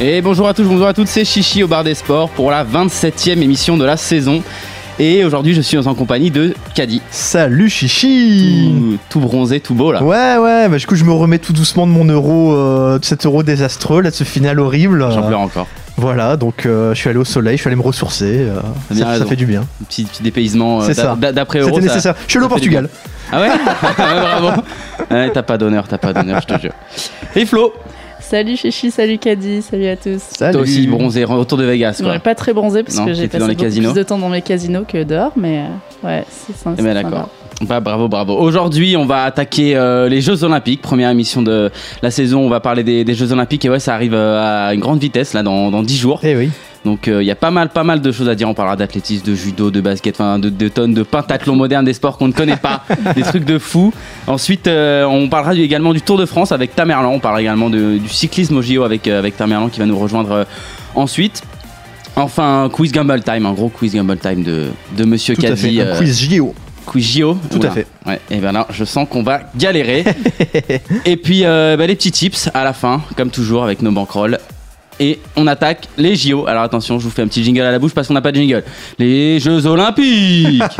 Et bonjour à tous, bonjour à toutes, c'est Chichi au bar des sports pour la 27e émission de la saison. Et aujourd'hui, je suis en compagnie de Caddy. Salut Chichi Tout, tout bronzé, tout beau là. Ouais, ouais, bah, du coup, je me remets tout doucement de mon euro, euh, de cet euro désastreux, là, de ce final horrible. J'en pleure encore. Voilà, donc euh, je suis allé au soleil, je suis allé me ressourcer. euh, ça, fait du bien. Un petit, petit dépaysement euh, C'est ça. d'a- d'après Euro. C'était nécessaire. Je suis allé au Portugal. Ah ouais? Ouais, Bravo. T'as pas d'honneur, t'as pas d'honneur, je te jure. Et Flo, Salut Chichi, salut Caddy, salut à tous. toi aussi bronzé, retour de Vegas quoi. Ouais, pas très bronzé parce Non, que j'ai passé dans les beaucoup casinos plus de temps dans mes casinos que dehors, mais euh, ouais, c'est sympa. Eh ben d'accord. Bah, bravo, bravo. Aujourd'hui, on va attaquer euh, les Jeux Olympiques. Première émission de la saison. On va parler des, des Jeux Olympiques. Et ouais, ça arrive euh, à une grande vitesse, là, dans, dans 10 jours. Eh oui. Donc, euh, il y a pas mal, pas mal de choses à dire. On parlera d'athlétisme, de judo, de basket, enfin, de, de tonnes de pentathlon moderne, des sports qu'on ne connaît pas, des trucs de fou. Ensuite, euh, on parlera également du Tour de France avec Tamerlan. On parlera également de- du cyclisme au JO avec, euh, avec Tamerlan qui va nous rejoindre ensuite. Enfin, quiz Gamble Time, un gros quiz Gamble Time de, de Monsieur Caddy. euh, quiz JO. Quiz JO. Tout à fait. Ouais, et ben là, je sens qu'on va galérer. et puis, euh, bah, les petits tips à la fin, comme toujours, avec nos banquerolles. Et on attaque les JO. Alors attention, je vous fais un petit jingle à la bouche parce qu'on n'a pas de jingle. Les Jeux Olympiques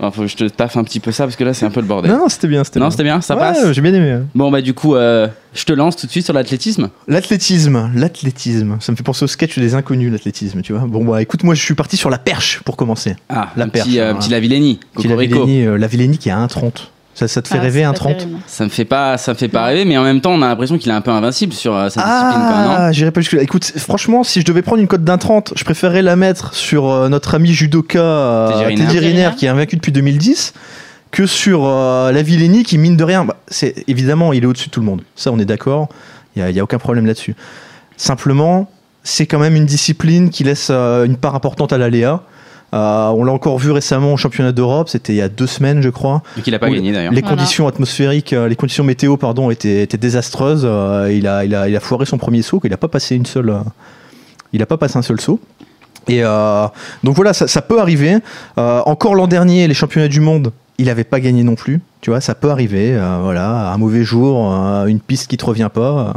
Bon, Faut que je te taffe un petit peu ça parce que là, c'est un peu le bordel. Non, non, c'était bien. Non, bien. c'était bien, ça Ouais, passe J'ai bien aimé. Bon, bah, du coup, euh, je te lance tout de suite sur l'athlétisme. L'athlétisme, l'athlétisme. Ça me fait penser au sketch des inconnus, l'athlétisme, tu vois. Bon, bah écoute, moi, je suis parti sur la perche pour commencer. Ah, La un perche, petit, euh, hein. petit est euh, la Villénie qui a 1,30. Ça, ça te fait Ah, rêver, 1,30 Ça me fait pas, ça me fait pas rêver, mais en même temps, on a l'impression qu'il est un peu invincible sur euh, sa discipline, quoi, non? Ah, j'irai pas jusque là. Écoute, franchement, si je devais prendre une cote d'un 30, je préférerais la mettre sur euh, notre ami judoka euh, Teddy Riner. Qui est invaincu depuis 2010, que sur euh, la Villénie qui, mine de rien, bah, c'est évidemment, il est au-dessus de tout le monde. Ça, on est d'accord. Il n'y a, aucun problème là-dessus. Simplement, c'est quand même une discipline qui laisse euh, une part importante à l'aléa. Euh, on l'a encore vu récemment au championnat d'Europe, c'était il y a deux semaines, je crois. Et qu'il a pas gagné d'ailleurs. Les Voilà. conditions atmosphériques, euh, les conditions météo, pardon, étaient, étaient désastreuses. Euh, il, a, il, a, il a foiré son premier saut, qu'il n'a pas passé une seule. euh, il a pas passé un seul saut. Et euh, donc voilà, ça, ça peut arriver. Euh, encore l'an dernier, les championnats du monde, il n'avait pas gagné non plus. Tu vois, ça peut arriver. euh, voilà, un mauvais jour, euh, une piste qui te revient pas.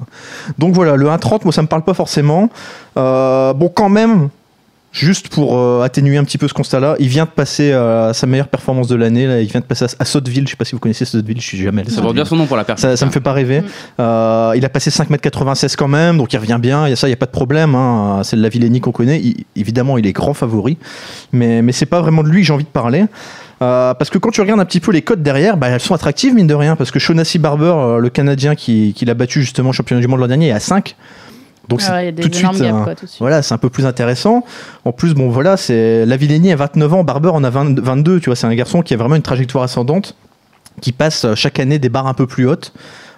Donc voilà, le 1,30, moi ça me parle pas forcément. Euh, bon, quand même. Juste pour euh, atténuer un petit peu ce constat-là, il vient de passer euh, sa meilleure performance de l'année. là. Il vient de passer à, à Sotteville. Je sais pas si vous connaissez Sotteville. Je suis jamais allé. Ça porte bien son nom pour la personne. Ça, ça me fait pas rêver. Mm. Euh, il a passé 5m96 quand même, donc il revient bien. Il y a ça, il n'y a pas de problème. Hein. C'est de la Villénie qu'on connaît. Il- évidemment, il est grand favori. Mais, mais c'est pas vraiment de lui que j'ai envie de parler. Euh, parce que quand tu regardes un petit peu les codes derrière, bah, elles sont attractives, mine de rien. Parce que Shaughnessy Barber, euh, le Canadien qui, qui l'a battu justement au championnat du monde l'an dernier, est à 5. Donc Ah ouais, c'est tout de suite. gaps, quoi, tout de suite. voilà, c'est un peu plus intéressant. En plus, bon, voilà, c'est a 29 ans, Barber en a 20 22. Tu vois, c'est un garçon qui a vraiment une trajectoire ascendante, qui passe euh, chaque année des barres un peu plus hautes.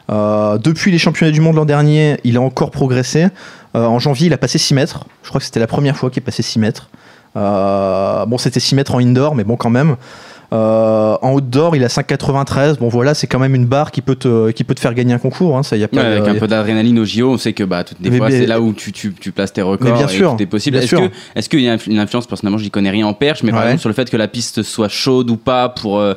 Euh, depuis les championnats du monde l'an dernier, il a encore progressé. Euh, en janvier, il a passé 6 mètres. Je crois que c'était la première fois qu'il est passé 6 mètres. Euh, bon, c'était 6 mètres en indoor, mais bon, quand même. Euh, en outdoor, il a 5,93. Bon, voilà, c'est quand même une barre qui peut te, qui peut te faire gagner un concours. Hein, ça, y a pas Ouais, de- avec un y a- peu d'adrénaline au JO, on sait que bah, toutes les Mais- fois, mais- c'est là où tu, tu, tu places tes records Mais bien et sûr, tout est possible. bien Est-ce sûr. que est-ce qu'il y a une influence? Personnellement, je n'y connais rien en perche, mais par exemple sur le fait que la piste soit chaude ou pas pour euh,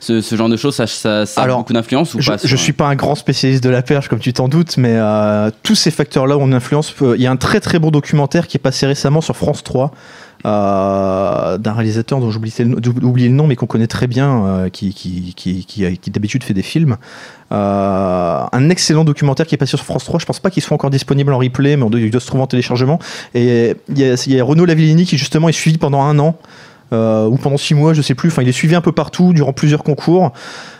ce, ce genre de choses, ça, ça, ça a Alors, beaucoup d'influence ou Je, pas je sur- suis pas un grand spécialiste de la perche, comme tu t'en doutes, mais euh, tous ces facteurs-là ont une influence. Euh, Il y a un très très bon documentaire qui est passé récemment sur France 3 euh, d'un réalisateur dont j'ai oublié, le le nom, mais qu'on connaît très bien, euh, qui, qui, d'habitude fait des films. Euh, un excellent documentaire qui est passé sur France 3. Je pense pas qu'il soit encore disponible en replay, mais on doit- il doit se trouver en téléchargement. Et il y a, Renaud Lavillini qui justement est suivi pendant un an. ou pendant six mois, je sais plus. Enfin, il est suivi un peu partout durant plusieurs concours.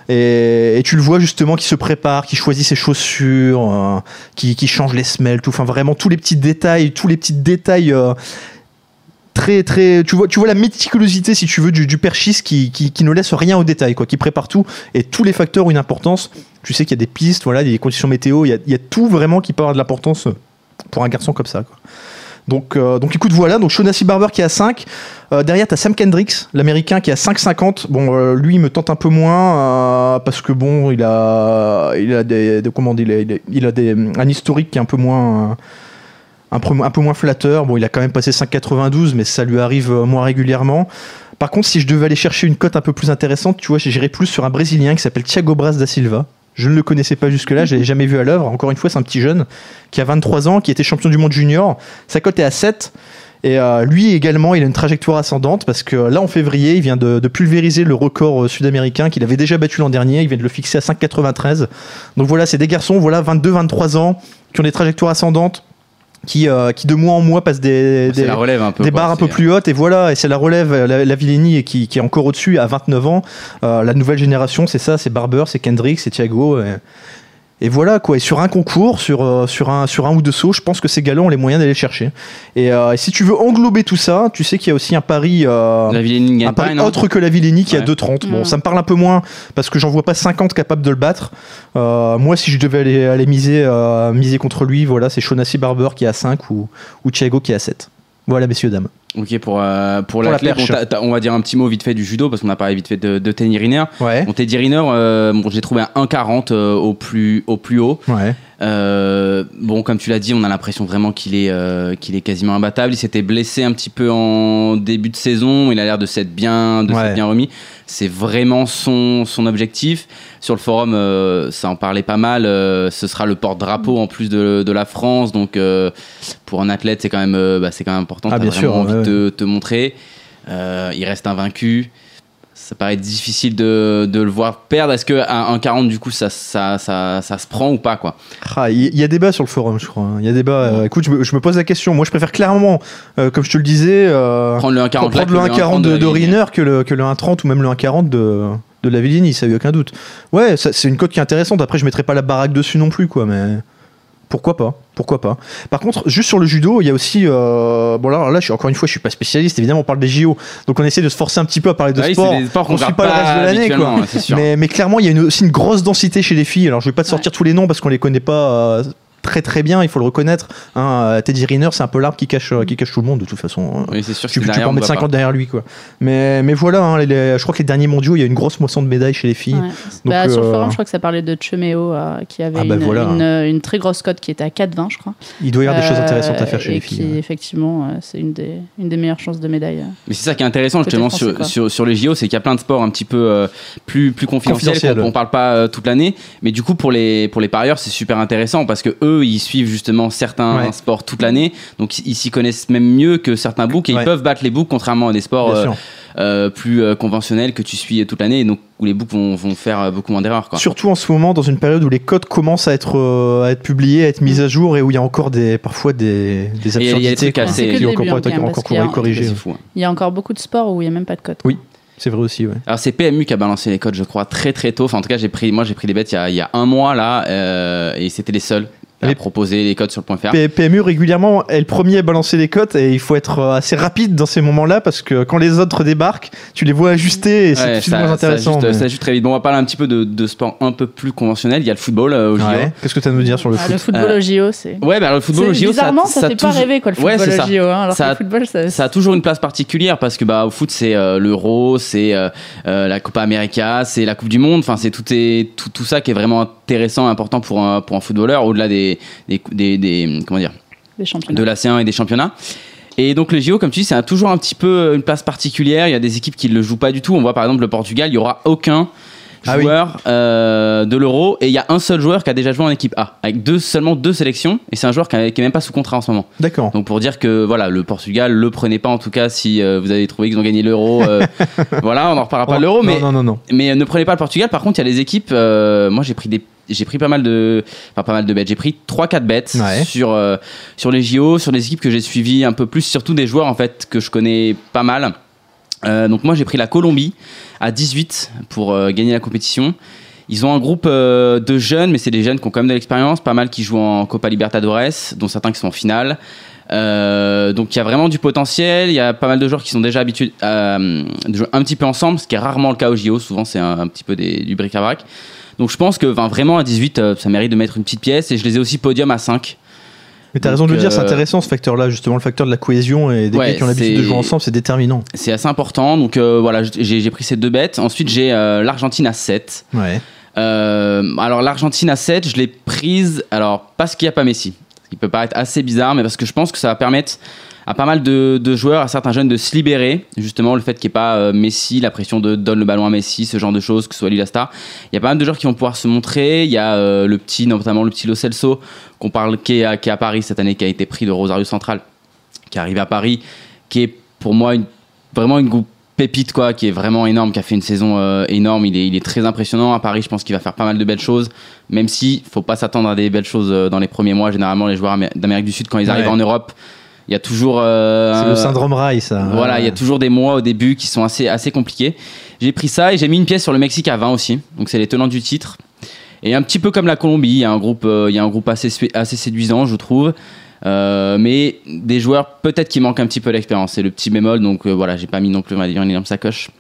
Et, tu le vois justement qui se prépare, qui choisit ses chaussures, qui, change les semelles, tout. Enfin, vraiment tous les petits détails, tous les petits détails. Très très tu vois tu vois la méticulosité si tu veux du, du perchiste qui, qui, qui ne laisse rien au détail quoi qui prépare tout et tous les facteurs ont une importance tu sais qu'il y a des pistes voilà des conditions météo il y a, tout vraiment qui peut avoir de l'importance pour un garçon comme ça. Donc, euh, donc écoute, voilà. Donc Shaughnessy Barber qui est à 5. Euh, derrière, tu as Sam Kendricks, l'américain, qui est à 5,50. Bon, euh, lui, il me tente un peu moins parce que bon, il a, il a des, comment dit, il a- il a des, un historique qui est un peu moins. Un peu, un peu moins flatteur. Bon, il a quand même passé 5,92, mais ça lui arrive euh, moins régulièrement. Par contre, si je devais aller chercher une cote un peu plus intéressante, tu vois, j'irais plus sur un Brésilien qui s'appelle Thiago Braz da Silva. Je ne le connaissais pas jusque-là, je l'avais jamais vu à l'œuvre. Encore une fois, c'est un petit jeune qui a 23 ans, qui était champion du monde junior. Sa cote est à 7. Et euh, lui également, il a une trajectoire ascendante parce que là, en février, il vient de, de pulvériser le record euh, sud-américain qu'il avait déjà battu l'an dernier. Il vient de le fixer à 5,93. Donc voilà, c'est des garçons, voilà, 22-23 ans, qui ont des trajectoires ascendantes, qui, euh, qui de mois en mois passent des, des- la relève un peu. des quoi, barres un peu plus hautes et voilà et c'est la relève la, la Villeni qui, qui est encore au-dessus à 29 ans Euh, la nouvelle génération c'est ça c'est Barber c'est Kendrick c'est Thiago et, et voilà quoi. Et sur un concours sur, euh, sur, un, sur un ou deux sauts je pense que ces galons ont les moyens d'aller le chercher. Et, euh, et si tu veux englober tout ça tu sais qu'il y a aussi un pari euh, La un pari pas, non autre que la Villeni qui est à Ouais. 2,30 bon Mm. ça me parle un peu moins parce que j'en vois pas 50 capables de le battre. Euh, moi si je devais aller, aller miser, euh, miser contre lui voilà c'est Shaughnessy Barber qui est à 5 ou, ou Thiago qui est à 7 voilà messieurs dames Ok, pour, euh, pour, Pour la la clé, bon, perche. t'as- t'as- on va dire un petit mot vite fait du judo, parce qu'on a parlé vite fait de, de Teddy Riner. ouais Bon, Teddy Riner, euh, bon, j'ai trouvé un 1,40 euh, au, plus, au plus haut. ouais Euh, bon, comme tu l'as dit, on a l'impression vraiment qu'il est, euh, qu'il est quasiment imbattable. Il s'était blessé un petit peu en début de saison. Il a l'air de s'être bien, de Ouais. s'être bien remis. C'est vraiment son, son objectif. Sur le forum, ça en parlait pas mal. ce sera le porte-drapeau en plus de, de la France. Donc, pour un athlète, c'est quand même, bah, c'est quand même important. Ah, bien sûr, ouais, de te, te montrer. Euh, il reste invaincu. Ça paraît difficile de, de le voir perdre. Est-ce que un, un 40 du coup ça, ça, ça, ça se prend ou pas quoi Ah, Il y, y a débat sur le forum, je crois. hein. Il y a débat. euh, écoute, je me, je me pose la question. Moi, je préfère clairement, euh, comme je te le disais, euh, Prendre le 1,40 là prendre que le 1,40 de, de. Riner que le, que le 1,30 ou même le 1,40 de, de la Villini, ça a aucun doute. Ouais, c'est une cote qui est intéressante. Après, je mettrai pas la baraque dessus non plus, quoi, mais pourquoi pas Pourquoi pas Par contre, juste sur le judo, il y a aussi. euh, bon, là, là, je suis, encore une fois, je suis pas spécialiste. Évidemment, on parle des JO, donc on essaie de se forcer un petit peu à parler de Ah sport. sports qu'on on suit pas le reste de l'année, quoi. Mais, mais clairement, il y a une- aussi une grosse densité chez les filles. Alors, je vais pas te sortir tous les noms parce qu'on les connaît pas euh, très très bien, il faut le reconnaître. Hein, euh, Teddy Riner, c'est un peu l'arbre qui cache, euh, qui cache tout le monde de toute façon. Oui, c'est sûr. Tu, peux en mettre voit 50 derrière lui, quoi. Mais, mais voilà, hein, les- les- je crois que les derniers mondiaux, il y a une grosse moisson de médailles chez les filles. Ouais. Bah, Sur le euh, forum, je crois que ça parlait de Chemeo euh, qui avait Ah bah une, voilà. une, une très grosse cote qui était à 4,20, je crois. Il doit y avoir des choses intéressantes à faire chez et les qui, filles. ouais. effectivement, euh, c'est une des, une des meilleures chances de médaille. euh. Mais c'est ça qui est intéressant justement français, sur, sur, sur les JO, c'est qu'il y a plein de sports un petit peu euh, plus, plus confidentiels, qu'on on parle pas euh, toute l'année. Mais du coup, pour les, pour les parieurs, c'est super intéressant parce que eux, ils suivent justement certains Ouais. sports toute l'année. Donc ils s'y connaissent même mieux que certains books et Ouais. ils peuvent battre les books contrairement à des sports euh, euh, plus euh, conventionnels que tu suis toute l'année donc où les books vont, vont faire beaucoup moins d'erreurs. quoi. Surtout en ce moment, dans une période où les codes commencent à être, euh, à être publiés, à être mis à jour et où il y a encore des, parfois des, des absurdités qui le encore, pas- hein. Il y a encore beaucoup de sports où il n'y a même pas de cote. Oui. C'est vrai aussi, ouais. Alors c'est PMU qui a balancé les codes, je crois, très très tôt. Enfin, en tout cas, j'ai pris, moi j'ai pris des bêtes il y a, il y a un mois là, euh, et c'était les seuls à proposer les codes sur le point .fr. PMU régulièrement est le premier à balancer les cotes et il faut être euh, assez rapide dans ces moments-là parce que quand les autres débarquent, tu les vois ajuster et c'est Ouais, tout ça- moins ça intéressant. ajuste- mais- ça ajuste très vite. Bon, on va parler un petit peu de, de sport un peu plus conventionnel. Il y a le football euh, au JO. Ouais. Qu'est-ce que tu as à nous dire sur le Ah, foot le football Euh, au JO, c'est. Ouais, bah, le football au JO, bizarrement, ça, fait pas rêver quoi, le Ouais, football c'est au ça. JO. hein, alors Ça le football, ça. Ça a toujours une place particulière parce que bah au foot c'est euh, l'Euro, c'est euh, euh, la Copa América, c'est la Coupe du Monde. Enfin c'est tout est tout, tout ça qui est vraiment intéressant, important pour un pour un footballeur au-delà des des, des, des- comment dire de la C1 et des championnats. Et donc le JO, comme tu dis, c'est toujours un petit peu une place particulière. Il y a des équipes qui ne le jouent pas du tout. On voit par exemple le Portugal, il y aura aucun Ah oui. euh, de l'Euro et il y a un seul joueur qui a déjà joué en équipe A avec deux seulement deux sélections et c'est un joueur qui n'est même pas sous contrat en ce moment. D'accord. Donc pour dire que voilà, le Portugal le prenez pas en tout cas si euh, vous avez trouvé qu'ils ont gagné l'Euro. euh, voilà, on n'en reparlera pas de l'Euro, non, mais non, non, non. mais ne prenez pas le Portugal. Par contre, il y a les équipes. moi, j'ai pris des, j'ai pris pas mal de, enfin pas mal de bêtes. J'ai pris 3-4 bêtes Ouais. sur euh, sur les JO, sur les équipes que j'ai suivies un peu plus, surtout des joueurs en fait que je connais pas mal. Euh, donc moi, j'ai pris la Colombie à 18 pour euh, gagner la compétition. Ils ont un groupe euh, de jeunes, mais c'est des jeunes qui ont quand même de l'expérience, pas mal qui jouent en Copa Libertadores, dont certains qui sont en finale. Donc il y a vraiment du potentiel. Il y a pas mal de joueurs qui sont déjà habitués à de jouer un petit peu ensemble, ce qui est rarement le cas au JO. Souvent c'est un, petit peu du bric-à-brac. Donc je pense que vraiment à 18, euh, ça mérite de mettre une petite pièce. Et je les ai aussi podium à 5. Mais t'as raison de le dire, c'est euh, intéressant ce facteur-là, justement, le facteur de la cohésion et des Ouais, gars qui ont l'habitude de jouer ensemble, c'est déterminant. C'est assez important. Donc euh, voilà, j'ai pris ces deux bêtes. Ensuite, j'ai euh, l'Argentine à 7. Ouais. Euh, alors l'Argentine à 7, je l'ai prise, alors parce qu'il n'y a pas Messi. Ce qui peut paraître assez bizarre, mais parce que je pense que ça va permettre à pas mal de, de joueurs, à certains jeunes de se libérer. Justement, le fait qu'il n'y ait pas euh, Messi, la pression de donne le ballon à Messi, ce genre de choses, que ce soit lui la star. Il y a pas mal de joueurs qui vont pouvoir se montrer. Il y a euh, le petit, notamment le petit Lo Celso, qu'on parle, qui est, à, qui est à Paris cette année, qui a été pris de Rosario Central, qui est arrivé à Paris, qui est pour moi une, vraiment une pépite quoi, qui est vraiment énorme, qui a fait une saison euh, énorme. Il est, il est très impressionnant à Paris. Je pense qu'il va faire pas mal de belles choses, même si faut pas s'attendre à des belles choses euh, dans les premiers mois. Généralement, les joueurs amé- d'Amérique du Sud quand ils arrivent en Europe, il y a toujours euh, C'est le syndrome Rai, ça. voilà, il y a toujours des mois au début qui sont assez, assez compliqués. J'ai pris ça et j'ai mis une pièce sur le Mexique à 20 aussi. Donc c'est les tenants du titre. Et un petit peu comme la Colombie, il y a un groupe, euh, il y a un groupe assez, assez séduisant, je trouve. Euh, mais des joueurs peut-être qui manquent un petit peu d'expérience. C'est le petit bémol. Donc euh, voilà, j'ai pas mis non plus on va dire, une énorme sacoche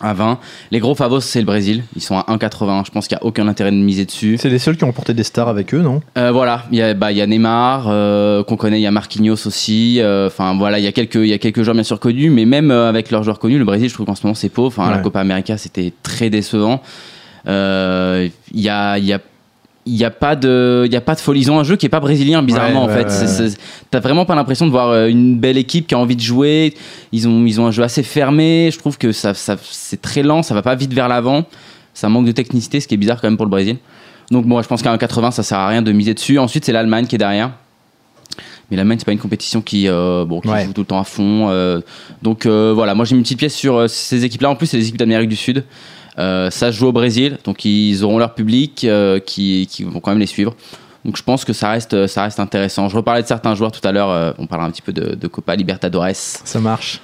à 20. Les gros favos, c'est le Brésil. Ils sont à 1,80. Je pense qu'il n'y a aucun intérêt de miser dessus. C'est les seuls qui ont porté des stars avec eux, non? Euh, voilà, il y a, bah, il y a Neymar euh, qu'on connaît, il y a Marquinhos aussi. euh, Enfin voilà, il y a quelques, il y a quelques joueurs bien sûr connus, mais même avec leurs joueurs connus, le Brésil, je trouve qu'en ce moment c'est pauvre. Enfin, la. Copa América, c'était très décevant. Il y a, y a il n'y a pas de il a pas de folie. Ils ont un jeu qui est pas brésilien bizarrement Ouais, en fait. ouais, ouais. t'as vraiment pas l'impression de voir euh, une belle équipe qui a envie de jouer. Ils ont ils ont un jeu assez fermé. Je trouve que ça, ça c'est très lent. Ça va pas vite vers l'avant. Ça manque de technicité ce qui est bizarre quand même pour le Brésil. Donc bon je pense qu'à 1,80 ça sert à rien de miser dessus. Ensuite c'est l'Allemagne qui est derrière. Mais l'Allemagne c'est pas une compétition qui euh, bon qui joue tout le temps à fond euh, donc euh, voilà. Moi j'ai mis une petite pièce sur ces équipes là en plus c'est des équipes d'Amérique du Sud euh, ça se joue au Brésil, donc ils auront leur public euh, qui, vont quand même les suivre. Donc je pense que ça reste, ça reste intéressant. Je reparlais de certains joueurs tout à l'heure, euh, on parlera un petit peu de Copa Libertadores. Ça marche.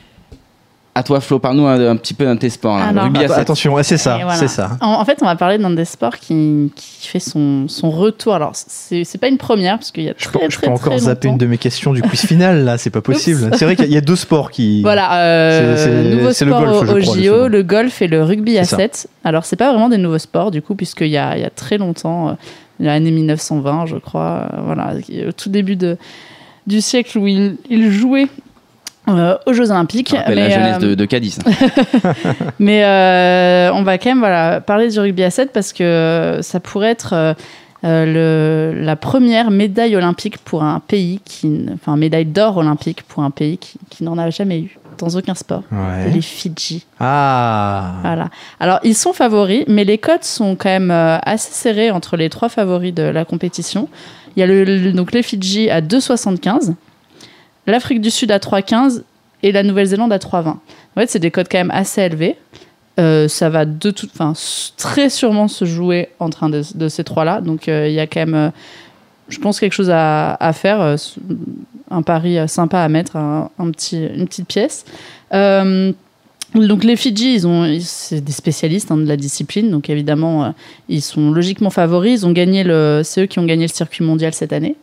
À toi Flo, parle-nous un, un petit peu d'un de tes sports. là. Alors, rugby à Att- sept. attention, ouais, c'est ça, voilà. c'est ça. En, en fait, on va parler d'un des sports qui, qui fait son, son retour. Alors, c'est c'est pas une première, parce qu'il y a Je très, peux, je très, peux encore zapper une de mes questions du quiz final, là, c'est pas possible. C'est vrai qu'il y a- deux sports qui. Voilà, euh, C'est- c'est- nouveau c'est le sport golf, au, je crois, JO, le golf et le rugby à C'est ça. 7. Alors, c'est pas vraiment des nouveaux sports, du coup, puisqu'il y a, il y a très longtemps, euh, l'année 1920, je crois, euh, voilà, au tout début de, du siècle où il, il jouait euh, aux Jeux Olympiques. Ça rappelle la Mais, jeunesse euh, de, de Cadiz. mais euh, on va quand même voilà, parler du rugby à 7 parce que ça pourrait être le- la première médaille olympique pour un pays qui, enfin médaille d'or olympique pour un pays qui, qui n'en a jamais eu dans aucun sport. Ouais. Les Fidji. Ah Voilà. Alors ils sont favoris, mais les cotes sont quand même assez serrées entre les trois favoris de la compétition. Il y a le, le- donc les Fidji à 2,75, l'Afrique du Sud à 3,15 et la Nouvelle-Zélande à 3,20. En fait, c'est des cotes quand même assez élevées. Euh, ça va de toute, enfin, très sûrement se jouer entre un de, ces trois-là. Donc euh, il y a quand même, euh, je pense, quelque chose à, faire, un pari sympa à mettre, un, petit, une petite pièce. Donc les Fidji, ils ont, c'est des spécialistes hein, de la discipline, donc évidemment, ils sont logiquement favoris. Ils ont gagné le, c'est eux qui ont gagné le circuit mondial cette année.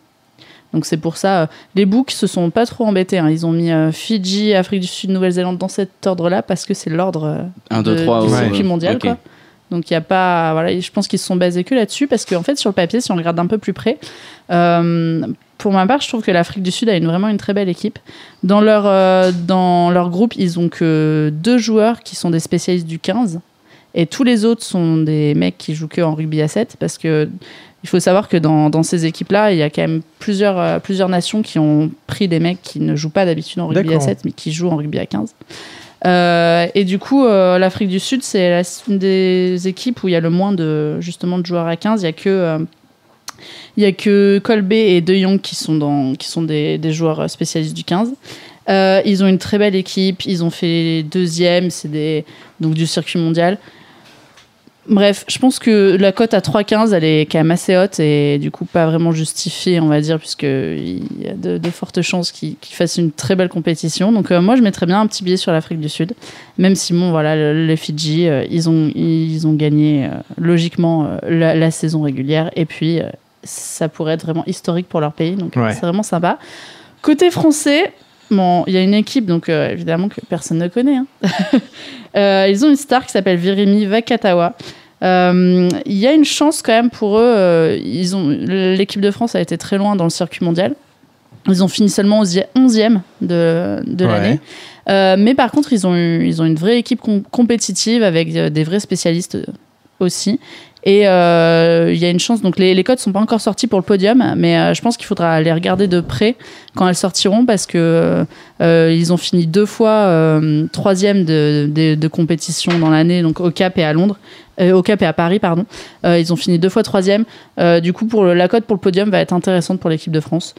Donc c'est pour ça, euh, les books se sont pas trop embêtés. hein. Ils ont mis euh, Fidji, Afrique du Sud, Nouvelle-Zélande dans cet ordre-là parce que c'est l'ordre euh, 1, 2, de- 3 du circuit mondial. Quoi. Donc il y a pas, voilà, je pense qu'ils se sont basés que là-dessus parce qu'en fait sur le papier, si on regarde un peu plus près, euh, pour ma part, je trouve que l'Afrique du Sud a une, vraiment une très belle équipe. Dans leur, euh, dans leur groupe, ils ont que deux joueurs qui sont des spécialistes du 15 et tous les autres sont des mecs qui jouent que en rugby à 7 parce que il faut savoir que dans, dans ces équipes-là, il y a quand même plusieurs, euh, plusieurs nations qui ont pris des mecs qui ne jouent pas d'habitude en rugby à D'accord. 7 mais qui jouent en rugby à 15. Euh, et du coup, euh, l'Afrique du Sud, c'est une des équipes où il y a le moins de, justement, de joueurs à 15. Il y a que, euh, il y a que Colby et De Jong qui sont, dans, qui sont des, des joueurs spécialistes du 15. Euh, ils ont une très belle équipe. Ils ont fait deuxième, c'est des, donc du circuit mondial. Bref, je pense que la cote à 3,15, elle est quand même assez haute et du coup pas vraiment justifiée, on va dire, puisqu'il y a de, de fortes chances qu'ils qu'ils fassent une très belle compétition. Donc euh, moi, je mettrais bien un petit billet sur l'Afrique du Sud, même si, bon, voilà, le- les Fidji, euh, ils, ont, ils ont gagné euh, logiquement la, la saison régulière et puis ça pourrait être vraiment historique pour leur pays, donc Ouais. c'est vraiment sympa. Côté français, il y a une équipe, donc euh, évidemment que personne ne connaît. hein. Euh, ils ont une star qui s'appelle Virimi Vakatawa. Euh, Il y a une chance quand même pour eux. ils ont l'équipe de France a été très loin dans le circuit mondial. Ils ont fini seulement 11e de, de Ouais. l'année. Mais par contre, ils ont, eu- ils ont une vraie équipe com- compétitive avec des vrais spécialistes aussi. Et euh, il y a une chance, donc les, les codes sont pas encore sortis pour le podium, mais euh, je pense qu'il faudra les regarder de près quand elles sortiront parce que euh, ils ont fini deux fois troisième de, de, de compétition dans l'année, donc au Cap et à Londres, au Cap et à Paris, pardon. Ils ont fini deux fois troisième. Du coup, pour le- la cote pour le podium va être intéressante pour l'équipe de France.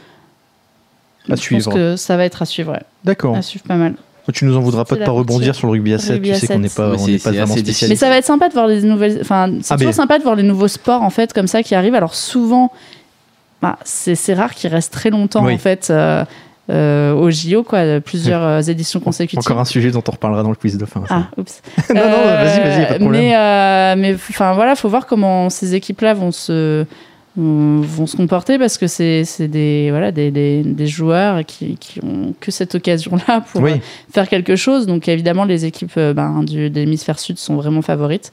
À je suivre. pense que ça va être à suivre, ouais. D'accord. à suivre pas mal. Tu nous en voudras pas C'est de pas rebondir sur le rugby à 7. rugby Tu sais qu'on n'est pas, on c'est- n'est pas c'est vraiment assez Mais spécialiste. ça va être sympa de voir les nouvelles. Enfin, c'est Ah, toujours mais- sympa de voir les nouveaux sports en fait comme ça qui arrivent. Alors souvent, bah, c'est c'est rare qu'ils restent très longtemps Oui. en fait euh, euh, au JO quoi, plusieurs euh, éditions consécutives. Encore un sujet dont on reparlera dans le quiz de fin. ça. Ah, oups. non, non, vas-y, vas-y, pas de problème. Mais, euh, mais enfin voilà, faut voir comment ces équipes-là vont se vont se comporter parce que c'est c'est des voilà des, des, des joueurs qui, qui ont que cette occasion-là pour oui, euh, faire quelque chose. Donc évidemment, les équipes euh, ben, du, de l'hémisphère sud sont vraiment favorites.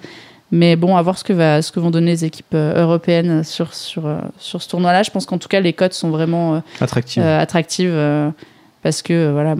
Mais bon, à voir ce que, va, ce que vont donner les équipes euh, européennes sur, sur, sur ce tournoi-là. Je pense qu'en tout cas, les cotes sont vraiment euh, attractives euh, parce que voilà,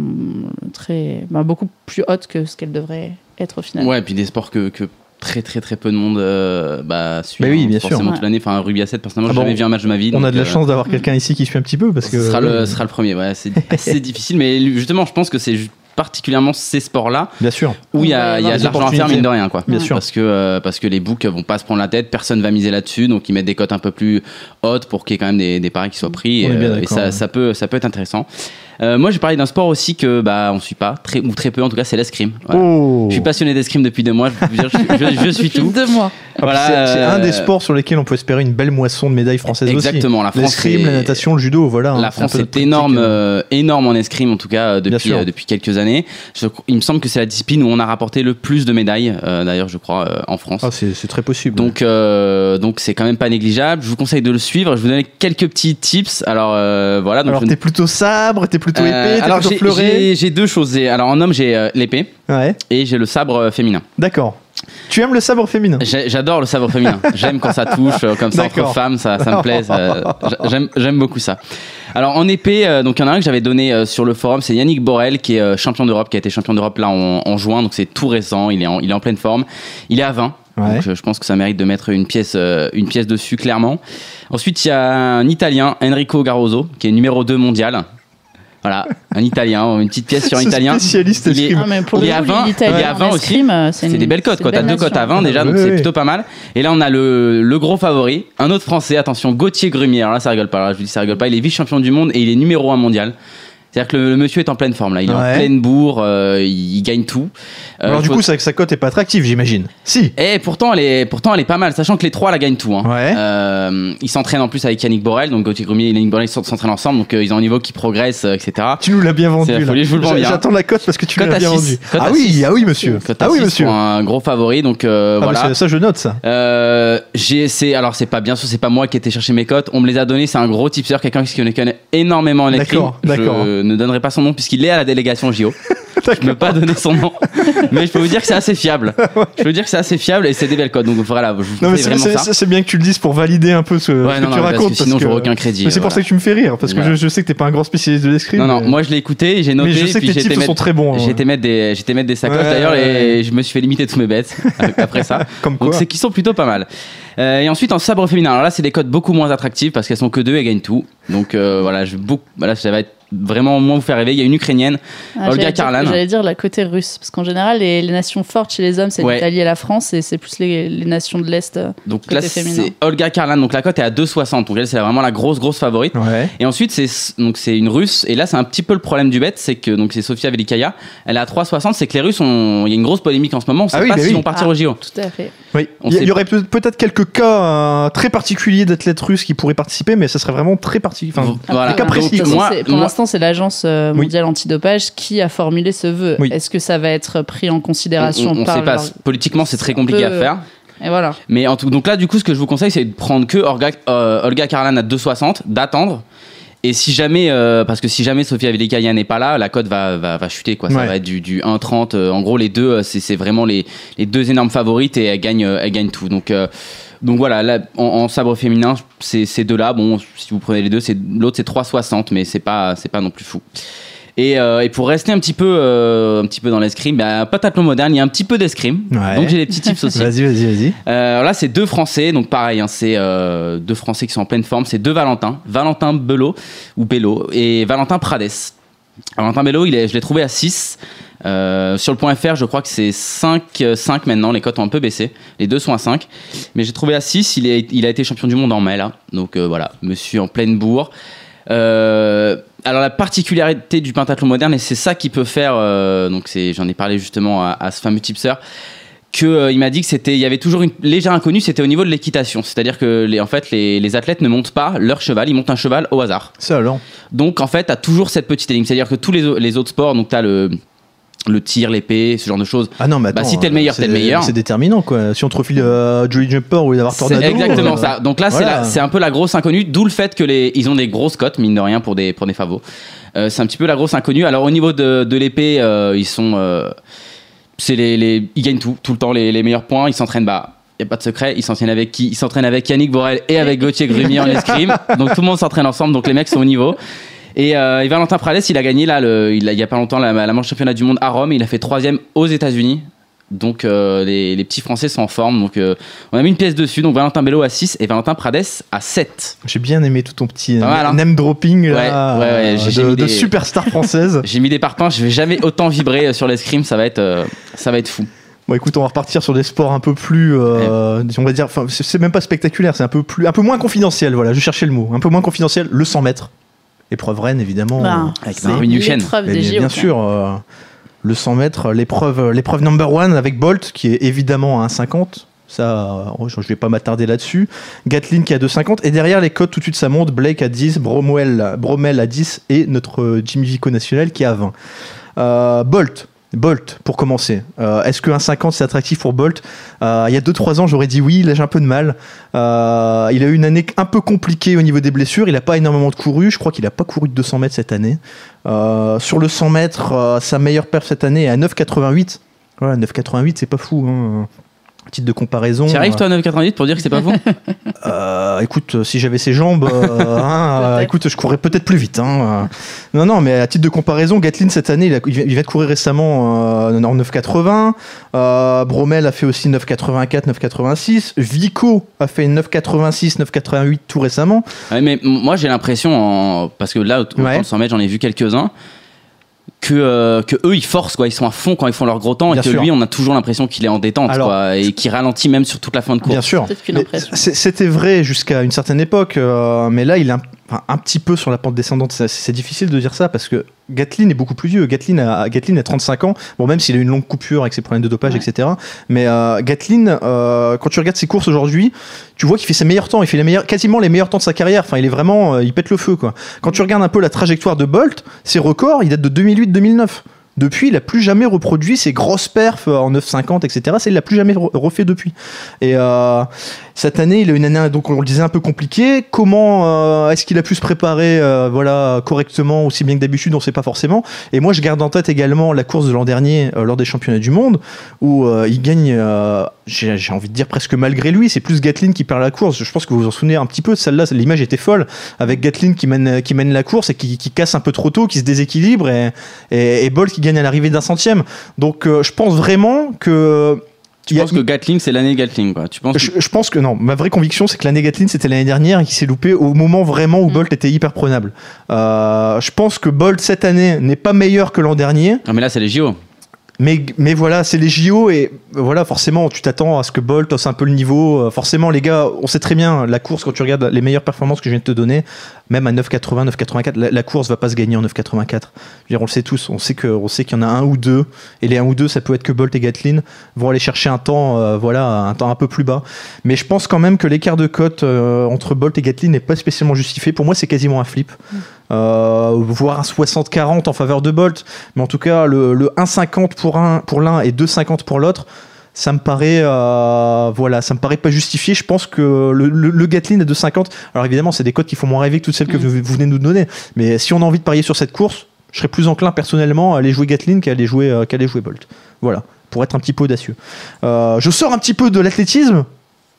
très, ben, beaucoup plus hautes que ce qu'elles devraient être au final. Ouais, et puis des sports que, que très très très peu de monde euh, bah, suit. Bah oui, hein, bien sûr. forcément Ouais. toute l'année. Enfin, un rugby à 7, personnellement, Ah j'ai bon, jamais vu un match de ma vie. on a de la euh, chance d'avoir quelqu'un ici qui suit un petit peu parce que. ce, sera le, euh, ce sera le premier. Ouais, c'est assez difficile, mais justement, je pense que c'est particulièrement ces sports-là Bien sûr. où il y a, y a de des l'argent à faire, mine de rien. Quoi. Bien Ouais. sûr. Parce que, euh, parce que les books vont pas se prendre la tête, personne va miser là-dessus, donc ils mettent des cotes un peu plus hautes pour qu'il y ait quand même des, des paris qui soient pris. On est et, bien euh, et ça, ouais. ça, peut, ça peut être intéressant. Euh, moi, j'ai parlé d'un sport aussi que bah, on suit pas, très, ou très peu en tout cas, c'est l'escrime. Voilà. Oh Je suis passionné d'escrime depuis deux mois, je, peux vous dire, je, je- je suis tout. Deux mois. Ah, Voilà, c'est un euh, des sports sur lesquels on peut espérer une belle moisson de médailles françaises Exactement, la aussi. France. L'escrime, est- la natation, le judo, voilà. hein, La France est énorme, euh, euh, énorme en escrime en tout cas euh, depuis, euh, depuis quelques années. Je- il me semble que c'est la discipline où on a rapporté le plus de médailles, euh, d'ailleurs je crois, euh, en France. Ah, c'est très possible. Donc, euh, donc c'est quand même pas négligeable. Je vous conseille de le suivre. Je vais vous donner quelques petits tips. Alors euh, voilà. Donc alors je- t'es plutôt sabre, t'es plutôt Euh, alors j'ai- fleuret. j'ai j'ai deux choses. J'ai- Alors en homme j'ai euh, l'épée Ouais, et j'ai le sabre euh, féminin. d'accord. Tu aimes le sabre féminin? J'ai- J'adore le sabre féminin. J'aime quand ça touche euh, comme ça entre D'accord. femmes, ça, ça me j'a- J'aime j'aime beaucoup ça. Alors en épée, euh, donc il y en a un que j'avais donné euh, sur le forum, c'est Yannick Borel qui est euh, champion d'Europe, qui a été champion d'Europe là en, en juin, donc c'est tout récent. Il est en, il est en pleine forme. Il est à 20. Ouais. Donc, euh, je pense que ça mérite de mettre une pièce, euh, une pièce dessus clairement. Ensuite, il y a un Italien, Enrico Garroso, qui est numéro 2 mondial. Voilà, un Italien, une petite pièce sur un Italien. spécialiste Il est- escrime. Ah, pour Il est à coup, 20, l'Italie il est à en 20 aussi. euh, C'est une- des belles cotes, quoi. T'as deux cotes à nation. 20 déjà, donc Oui, c'est oui. plutôt pas mal. Et là, on a le, le gros favori, un autre français, attention, Gauthier Grumier. Alors là, ça rigole pas. Là, je vous dis, ça rigole pas. Il est vice-champion du monde et il est numéro 1 mondial. C'est-à-dire que le, le monsieur est en pleine forme là. Il est Ouais. en pleine bourre, euh, il, il gagne tout. Euh, Alors du faut- coup, c'est vrai que sa cote est pas attractive, j'imagine. Si. et pourtant elle, est, pourtant, elle est pas mal, sachant que les trois la gagnent tout. Hein. Ouais. Euh, ils s'entraînent en plus avec Yannick Borel, donc Gauthier Grumier et Yannick Borel s'entraînent ensemble, donc euh, ils ont un niveau qui progresse, etc. Tu nous l'as bien vendu. La là. folie, je vous le vends bien. J'attends la cote parce que tu l'as bien vendu. Cote Ah oui, ah oui, monsieur. Cote Ah oui, monsieur. un gros favori, donc Ah, bah, voilà. ça, ça, je note ça. J'ai alors c'est pas bien sûr c'est pas moi qui ai été chercher mes cotes on me les a donnés c'est un gros tipster quelqu'un qui connaît, énormément en D'accord, d'accord. Ne donnerai pas son nom puisqu'il est à la délégation JO je ne peux pas donner son nom mais je peux vous dire que c'est assez fiable je peux vous dire que c'est assez fiable et c'est des belles cotes donc voilà je vous Non mais conseille c'est- vraiment c'est ça c'est bien que tu le dises pour valider un peu ce, ouais ce non, que non, tu parce racontes. que sinon j'aurais aucun crédit Mais c'est pour ça que tu me fais rire, parce que Voilà. je, je sais que t'es pas un grand spécialiste de l'escrime. non non mais- moi je l'ai écouté j'ai noté mais je sais que tes tips sont très bons. hein. été mettre des mettre sacoches Ouais, d'ailleurs ouais, et je me suis fait limiter tous mes bêtes après ça Comme quoi. Donc c'est qui sont plutôt pas mal. Euh, et ensuite en sabre féminin, alors là c'est des cotes beaucoup moins attractives parce qu'elles sont que deux et gagnent tout. Donc euh, voilà, je beaucoup, voilà, ça va être vraiment moins vous faire rêver. Il y a une ukrainienne, Ah, Olga j'allais J'allais dire la côté russe, parce qu'en général, les, les nations fortes chez les hommes, c'est Ouais. l'Italie et la France, et c'est plus les, les nations de l'Est. euh. donc Côté là c'est Olga Karlan, donc la cote est à 2,60. Donc elle c'est vraiment la grosse grosse favorite. Ouais. Et ensuite c'est donc c'est une russe et là c'est un petit peu le problème du bet, c'est que donc c'est Sofia Velikaya, elle est à 3,60, c'est que les Russes ont il y a une grosse polémique en ce moment, on sait Ah oui, pas bah s'ils oui. vont partir Ah. au JO. Tout à fait. Oui. Il y, aurait peut- peut-être quelques cas euh, très particuliers d'athlètes russes qui pourraient participer, mais ça serait vraiment très particulier. Enfin, Voilà. cas précis, Moi- pour l'instant, c'est l'agence euh, Oui. mondiale antidopage qui a formulé ce vœu. Oui. Est-ce que ça va être pris en On, considération on par sait pas. leur- Politiquement c'est très compliqué à faire. Et voilà. Mais en tout, donc là, du coup, ce que je vous conseille, c'est de prendre que Olga, euh, Olga Karlan à 2,60, d'attendre. Et si jamais, euh, parce que si jamais Sofia Velikaya n'est pas là, la cote va, va, va chuter. Quoi. Ça Ouais. va être du, du 1,30. euh, en gros, les deux, euh, c'est c'est vraiment les, les deux énormes favorites et elles gagnent, euh, elles gagnent tout. Donc euh, Donc voilà, là, en, en sabre féminin, c'est ces deux-là. Bon, si vous prenez les deux, c'est l'autre c'est 3,60, mais c'est pas, c'est pas non plus fou. Et, euh, et pour rester un petit peu, euh, un petit peu dans l'escrime, bah, pentathlon moderne, il y a un petit peu d'escrime. Ouais. Donc j'ai des petits tips aussi. Vas-y, vas-y, vas-y. Euh, alors là, c'est deux Français, donc pareil, hein, c'est euh, deux Français qui sont en pleine forme. C'est deux Valentin, Valentin Belot ou Bello et Valentin Prades. Valentin Bello, il est, je l'ai trouvé à 6. Euh, sur le point .fr, je crois que c'est 5, euh, 5 maintenant. Les cotes ont un peu baissé. Les deux sont à 5. Mais j'ai trouvé à 6. Il, est, il a été champion du monde en mai, là. Donc euh, voilà, monsieur en pleine bourre. Euh, alors la particularité du pentathlon moderne, et c'est ça qui peut faire, euh, donc c'est, j'en ai parlé justement à, à ce fameux tipster, que euh, il m'a dit que c'était, il y avait toujours une légère inconnue, c'était au niveau de l'équitation, c'est-à-dire que les, en fait les, les athlètes ne montent pas leur cheval, ils montent un cheval au hasard. Ça alors. Donc en fait, tu as toujours cette petite énigme, c'est-à-dire que tous les, les autres sports, donc tu as le le tir, l'épée, ce genre de choses. Ah non, mais Bah, attends, si t'es le meilleur, t'es le meilleur. C'est déterminant quoi. Si on te refile euh, Jolly Jumper ou d'avoir C'est Tornado. exactement euh, ça. Donc là, c'est voilà. c'est un peu la grosse inconnue, d'où le fait que les, ils ont des grosses cotes, mine de rien, pour des, pour des favos. Euh, c'est un petit peu la grosse inconnue. Alors au niveau de, de l'épée, euh, ils sont, c'est les, les, ils gagnent tout, tout le temps les, les meilleurs points. Ils s'entraînent, bah, y a pas de secret. Ils s'entraînent avec qui? Ils s'entraînent avec Yannick Borel et avec Gauthier Grumier en escrime. Donc tout le monde s'entraîne ensemble. Donc les mecs sont au niveau. Et, euh, et Valentin Prades, il a gagné là, le, il, a- il y a pas longtemps la, la manche championnat du monde à Rome. Il a fait troisième aux États-Unis. Donc euh, les, les petits Français sont en forme. Donc euh, on a mis une pièce dessus. Donc Valentin Bello à 6 et Valentin Prades à 7. J'ai bien aimé tout ton petit hein. name dropping là, Ouais, ouais, ouais, j'ai- j'ai de, mis de des- superstar française. J'ai mis des parpaings. Je vais jamais autant vibrer sur l'escrime. Ça va être, ça va être fou. Bon, écoute, on va repartir sur des sports un peu plus, euh, on va dire, c'est même pas spectaculaire, c'est un peu plus, un peu moins confidentiel. Voilà, je cherchais le mot, un peu moins confidentiel. Le 100 mètres, épreuve reine évidemment. Bah, Avec Mais des bien sûr, euh, le 100 mètres, l'épreuve, l'épreuve number one avec Bolt qui est évidemment à 1,50. Ça, euh, je vais pas m'attarder là-dessus. Gatlin qui à 2,50. Et derrière les codes, tout de suite ça monte. Blake à 10, Bromwell, Bromel à 10 et notre Jimmy Vico national qui est à 20. Euh, Bolt. Bolt, pour commencer. Euh, Est-ce que 1,50 c'est attractif pour Bolt? Euh, Il y a 2-3 ans, j'aurais dit oui, là j'ai un peu de mal. Euh, il a eu une année un peu compliquée au niveau des blessures. Il n'a pas énormément de couru. Je crois qu'il n'a pas couru de 200 mètres cette année. Sur le 100 mètres, sa meilleure perf cette année est à 9,88. Voilà, 9,88, c'est pas fou. Hein. Titre de comparaison. Tu arrives toi à 9,88 pour dire que c'est pas fou Euh, écoute, euh, si j'avais ses jambes, euh, hein, euh, écoute, je courrais peut-être plus vite. hein, euh. Non, non, mais à titre de comparaison, Gatlin cette année, il, a- il vient de courir récemment euh, en 9,80. Euh, Bromel a fait aussi 9,84, 9,86. Vico a fait 9,86, 9,88 tout récemment. Ouais, mais moi j'ai l'impression, en- parce que là, au Ouais. temps de 100 mètres, j'en ai vu quelques-uns, que, euh, que eux ils forcent, quoi. Ils sont à fond quand ils font leur gros temps, Bien et que sûr. lui, on a toujours l'impression qu'il est en détente, Alors- quoi, et qu'il ralentit même sur toute la fin de course. Bien sûr. C'était vrai jusqu'à une certaine époque, euh, mais là, il est un, enfin, un petit peu sur la pente descendante. C'est- C'est difficile de dire ça parce que Gatlin est beaucoup plus vieux. Gatlin a, Gatlin a 35 ans. Bon, même s'il a une longue coupure avec ses problèmes de dopage, Ouais. etc. Mais euh, Gatlin, euh, quand tu regardes ses courses aujourd'hui, tu vois qu'il fait ses meilleurs temps. Il fait les meilleurs, quasiment les meilleurs temps de sa carrière. Enfin, il est vraiment, euh, il pète le feu, quoi. Quand tu regardes un peu la trajectoire de Bolt, ses records, il date de 2008-2009. Depuis, il a plus jamais reproduit ses grosses perfs en 9,50, etc. Ça, il l'a plus jamais re- refait depuis. Et euh, cette année, il a une année, donc on le disait, un peu compliquée. Comment euh, est-ce qu'il a pu se préparer euh, voilà, correctement, aussi bien que d'habitude? On ne sait pas forcément. Et moi, je garde en tête également la course de l'an dernier, euh, lors des championnats du monde, où il gagne, j'ai envie de dire presque malgré lui. C'est plus Gatlin qui perd la course. Je pense que vous vous en souvenez un petit peu celle-là. L'image était folle, avec Gatlin qui mène, qui mène la course et qui, casse un peu trop tôt, qui se déséquilibre, et, et, et Bolt qui gagne à l'arrivée d'un centième. Donc, je pense vraiment que. Tu a- penses que Gatling, c'est l'année Gatling, quoi? Tu penses que- je, je pense que non. Ma vraie conviction, c'est que l'année Gatlin, c'était l'année dernière et qu'il s'est loupé au moment vraiment où Mm. Bolt était hyper prenable. Euh, je pense que Bolt cette année n'est pas meilleur que l'an dernier, Non, mais là, c'est les JO. Mais, voilà, c'est les JO et voilà, forcément, tu t'attends à ce que Bolt hausse un peu le niveau. Euh, Forcément, les gars, on sait très bien la course quand tu regardes les meilleures performances que je viens de te donner, même à 9,80, 9,84, la, la course va pas se gagner en 9,84. Je veux dire, on le sait tous, on sait qu'il y en a un ou deux, et les un ou deux, ça peut être que Bolt et Gatlin vont aller chercher un temps, euh, voilà, un temps un peu plus bas. Mais je pense quand même que l'écart de cote euh, entre Bolt et Gatlin n'est pas spécialement justifié. Pour moi, c'est quasiment un flip. Euh, voire un 60-40 en faveur de Bolt. Mais en tout cas, le, le 1,50 pour un pour l'un et 2,50 pour l'autre, ça me paraît euh, voilà, ça me paraît pas justifié. Je pense que le, le, le Gatlin à 2,50. Alors évidemment, c'est des cotes qui font moins rêver que toutes celles que Mm. vous, vous venez de nous donner. Mais si on a envie de parier sur cette course, je serais plus enclin personnellement à aller jouer Gatlin qu'à aller jouer euh, qu'à aller jouer Bolt. Voilà, pour être un petit peu audacieux. Euh, je sors un petit peu de l'athlétisme.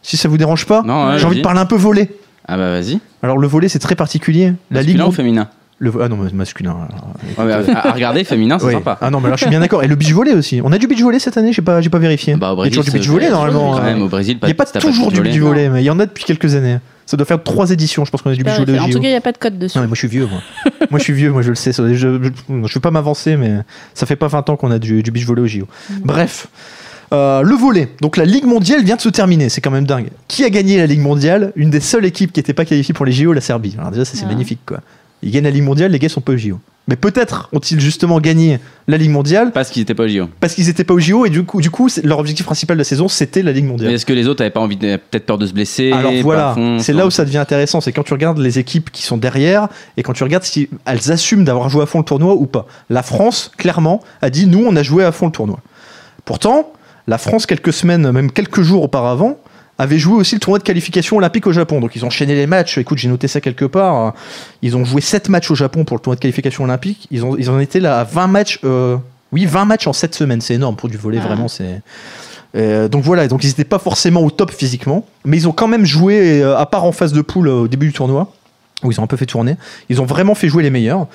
Si ça vous dérange pas, ouais, j'ai envie de parler un peu volet. Ah bah vas-y. Alors le volet c'est très particulier. La Masculin ligue ou féminin le, ah non mais masculin. Ouais, mais à, à regarder, féminin, c'est Oui. sympa. Ah non mais là je suis bien d'accord. Et le beach volley aussi. On a du beach volley cette année, j'ai pas, j'ai pas vérifié. Bah, au il y a toujours du Brésil, beach volley normalement. Quand hein. même, au Brésil, Il n'y a pas de toujours du beach volley, mais il y en a depuis quelques années. Ça doit faire trois éditions, je pense qu'on a du beach volley en tout cas, il n'y a pas de code dessus. Non mais moi je suis vieux moi. moi je suis vieux, moi je le sais. ça- Je, je, je veux pas m'avancer mais ça fait pas 20 ans qu'on a du, du beach volley au JO. Bref. Euh, le volet, donc la Ligue mondiale vient de se terminer, c'est quand même dingue. Qui a gagné la Ligue mondiale? Une des seules équipes qui n'était pas qualifiée pour les JO, la Serbie. Alors déjà ça c'est Ah. magnifique quoi. Ils gagnent la Ligue mondiale, les gars sont pas au JO. Mais peut-être ont-ils justement gagné la Ligue mondiale Parce qu'ils étaient pas au JO. parce qu'ils étaient pas au JO et du coup, du coup leur objectif principal de la saison c'était la Ligue mondiale. Mais est-ce que les autres avaient pas envie, de- peut-être peur de se blesser Alors voilà, c'est là où ça devient intéressant, c'est quand tu regardes les équipes qui sont derrière et quand tu regardes si elles assument d'avoir joué à fond le tournoi ou pas. La France, clairement, a dit nous, on a joué à fond le tournoi. Pourtant, la France, quelques semaines, même quelques jours auparavant, avait joué aussi le tournoi de qualification olympique au Japon. Donc ils ont enchaîné les matchs. Écoute, j'ai noté ça quelque part. Ils ont joué 7 matchs au Japon pour le tournoi de qualification olympique. Ils, ont, ils en étaient là à 20 matchs. euh, oui, 20 matchs en 7 semaines. C'est énorme pour du volet, Ah. vraiment. C'est. Euh, donc voilà, donc ils n'étaient pas forcément au top physiquement, mais ils ont quand même joué, euh, à part en phase de poule au début du tournoi, où ils ont un peu fait tourner, ils ont vraiment fait jouer les meilleurs.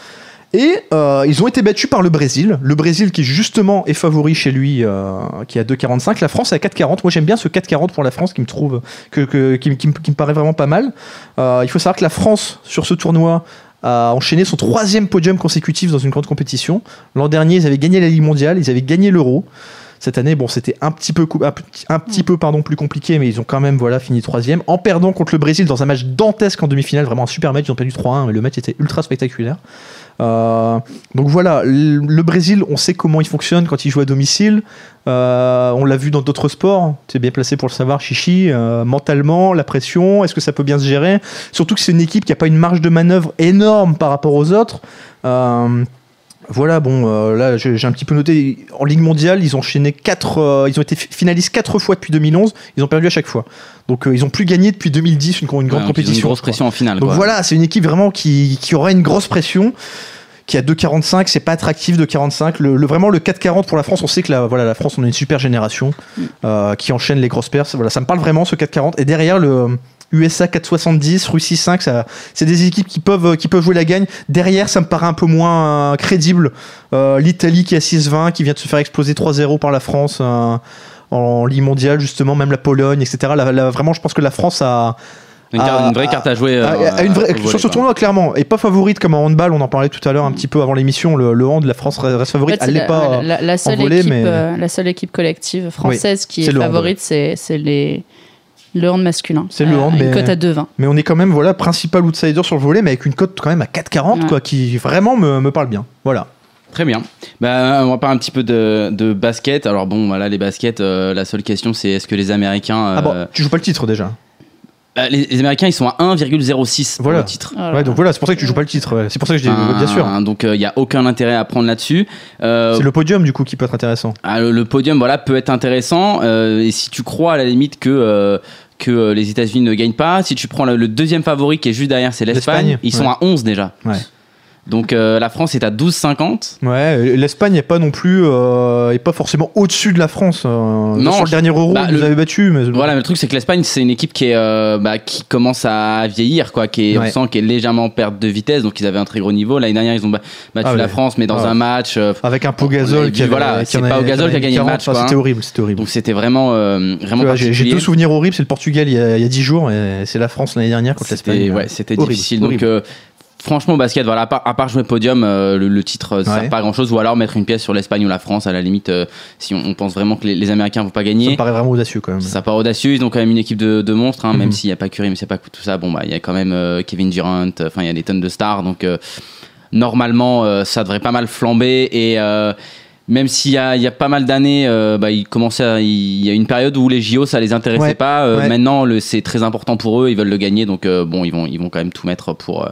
Et euh, ils ont été battus par le Brésil. Le Brésil qui justement est favori chez lui, euh, qui a 2,45. La France à 4,40. Moi j'aime bien ce 4,40 pour la France qui me trouve, qui, paraît vraiment pas mal. Euh, il faut savoir que la France sur ce tournoi a enchaîné son troisième podium consécutif dans une grande compétition. L'an dernier ils avaient gagné la Ligue mondiale, ils avaient gagné l'Euro. Cette année, bon, c'était un petit peu, plus compliqué, mais ils ont quand même voilà, fini troisième en perdant contre le Brésil dans un match dantesque en demi-finale, vraiment un super match. Ils ont perdu 3-1, mais le match était ultra spectaculaire. Euh, donc voilà, le, Brésil, on sait comment il fonctionne quand il joue à domicile. Euh, on l'a vu dans d'autres sports. Tu es bien placé pour le savoir, Chichi. Euh, mentalement, la pression, est-ce que ça peut bien se gérer? Surtout que c'est une équipe qui n'a pas une marge de manœuvre énorme par rapport aux autres. Euh, voilà, bon, euh, là j'ai un petit peu noté. En Ligue mondiale, ils ont enchaîné 4 ils ont été fi- finalistes 4 fois depuis 2011. Ils ont perdu à chaque fois. Donc euh, ils ont plus gagné depuis 2010 une, une grande Ouais, donc ils ont Une compétition. grosse pression en finale. Donc quoi. voilà, c'est une équipe vraiment qui, qui aura une grosse pression. Qui a 2,45, c'est pas attractif de 45. Le, le- vraiment le 4,40 pour la France, on sait que la, voilà, la France, on a une super génération euh, qui enchaîne les grosses pertes. Voilà, ça me parle vraiment ce 4,40. Et derrière le euh, USA 4,70, Russie 5, ça, c'est des équipes qui peuvent, qui peuvent jouer la gagne. Derrière, ça me paraît un peu moins euh, crédible. Euh, L'Italie qui est à 6,20, qui vient de se faire exploser 3-0 par la France. euh, en Ligue mondiale, justement, même la Pologne, etc. La- la- vraiment, je pense que la France a, Une, carte- une vraie carte à jouer. euh, une vraie- sur ce tournoi, clairement, et pas favorite comme en handball, on en parlait tout à l'heure un petit peu avant l'émission. Le, le hand, la France reste En favorite. fait, Elle l'est pas. la, la- la seule volley, équipe, mais- euh, la seule équipe collective française qui est hand, favorite, c'est c'est les le hand masculin. C'est le Euh, hand, Une mais- cote à 2,20. Mais on est quand même voilà principal outsider sur le volet, mais avec une cote quand même à 4,40 Ouais. quoi, qui vraiment me, me parle bien. Voilà. Très bien. Bah, on va parler un petit peu de, de basket. Alors bon, voilà, les baskets, euh, la seule question c'est est-ce que les Américains... Ah bon, euh, tu joues pas le titre déjà? bah, les, les Américains, ils sont à 1,06 pour Voilà. le titre. Oh Ouais, donc voilà, c'est pour ça que tu joues pas le titre. C'est pour ça que je dis bien sûr. Donc il n'y a aucun intérêt à prendre là-dessus. Euh, C'est le podium du coup qui peut être intéressant. ah, le, le podium voilà, peut être intéressant. euh, et si tu crois à la limite que... que euh, les États-Unis ne gagnent pas. Si tu prends le, le deuxième favori qui est juste derrière, c'est l'Espagne. L'Espagne, Ils sont ouais. à 11 déjà. Ouais. Donc euh, la France est à 12,50. Ouais, l'Espagne n'est pas non plus, euh, est pas forcément au-dessus de la France. euh, Non, sur le je- dernier Euro, bah, ils nous le- avaient battu, mais Voilà, mais le truc c'est que l'Espagne c'est une équipe qui est euh, bah, qui commence à vieillir quoi, qui est, Ouais. on sent qu'elle est légèrement en perte de vitesse, donc ils avaient un très gros niveau. L'année dernière ils ont ba- battu Ah ouais. la France, mais dans Ah. un match. euh, avec un Pogazol qui avait, voilà, qui c'est pas Pogazol qui a gagné le 40, match, enfin, C'était hein. horrible, c'était horrible. donc c'était vraiment euh, vraiment J'ai deux souvenirs horribles, c'est le Portugal il y a, il y a 10 jours et c'est la France l'année dernière contre C'était l'Espagne. ouais, c'était difficile. Donc franchement au basket, voilà, à part, à part jouer podium, euh, le, le titre euh, ça Ouais. sert pas à grand chose, ou alors mettre une pièce sur l'Espagne ou la France à la limite euh, si on, on pense vraiment que les, les Américains vont pas Ça gagner. me paraît vraiment audacieux quand même. Ça part audacieux, ils ont quand même une équipe de, de monstres, hein, même Mhm. s'il n'y a pas Curry, mais c'est pas tout ça. Bon, bah, il y a quand même euh, Kevin Durant, enfin, il y a des tonnes de stars, donc normalement, ça devrait pas mal flamber. Et même s'il y a, il y a pas mal d'années, euh, bah, ils commençaient à- il y a une période où les JO, ça les intéressait Ouais, pas. Euh, ouais. Maintenant, c'est très important pour eux, ils veulent le gagner, donc euh, bon, ils vont, ils vont quand même tout mettre pour.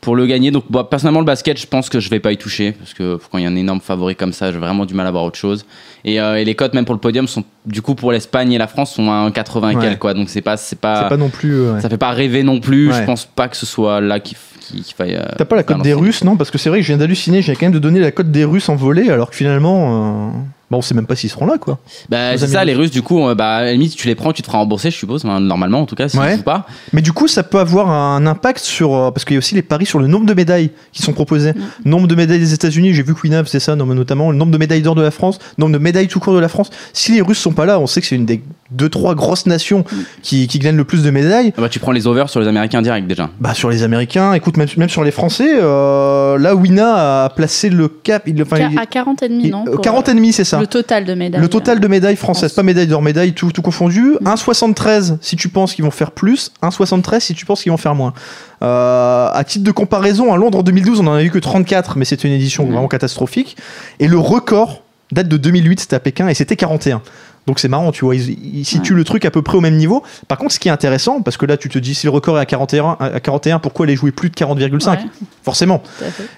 Pour le gagner, donc bon, personnellement le basket, je pense que je vais pas y toucher parce que quand il y a un énorme favori comme ça, j'ai vraiment du mal à voir autre chose. Et, euh, et les cotes même pour le podium sont du coup pour l'Espagne et la France sont à un 80 et Ouais. quelques quoi, donc c'est pas c'est pas, non plus. euh, ouais. ça fait pas rêver non plus. Ouais. Je pense pas que ce soit là qu'il qu'il- qu'il faille. euh, T'as pas la cote des. Russes, non? Parce que c'est vrai que je viens d'halluciner, j'ai quand même de donner la cote des Russes en volée, alors que finalement, Bah, on sait même pas s'ils seront là, quoi. Bah, c'est ça, russes. les Russes, du coup, euh, bah, à la limite, tu les prends, tu te feras rembourser, je suppose, enfin, normalement, en tout cas, si Ouais. tu joues pas. Mais du coup, ça peut avoir un impact sur. euh, Parce qu'il y a aussi les paris sur le nombre de médailles qui sont proposés. Nombre de médailles des États-Unis, j'ai vu que Wina faisait ça notamment. Le nombre de médailles d'or de la France, nombre de médailles tout court de la France. Si les Russes sont pas là, on sait que c'est une des deux, trois grosses nations qui, qui gagnent le plus de médailles. Ah Bah, tu prends les overs sur les Américains direct déjà. Bah, sur les Américains, écoute, même, même sur les Français, euh, là, Wina a placé le cap. Il, enfin, il- à 40 et demi, il- non euh, pour, 40 et demi, c'est ça. Le total de médailles. Le total de médailles françaises, pas médailles d'or, médailles tout, tout confondu. 1,73 si tu penses qu'ils vont faire plus, 1,73 si tu penses qu'ils vont faire moins. Euh, à titre de comparaison, à Londres en 2012, on en a eu que 34, mais c'était une édition Mhm. vraiment catastrophique. Et le record date de 2008, c'était à Pékin, et c'était 41. Donc c'est marrant, tu vois, ils, ils situent le truc à peu près au même niveau. Par contre, ce qui est intéressant, parce que là, tu te dis, si le record est à 41, à 41 pourquoi aller jouer plus de 40,5 Ouais, Forcément.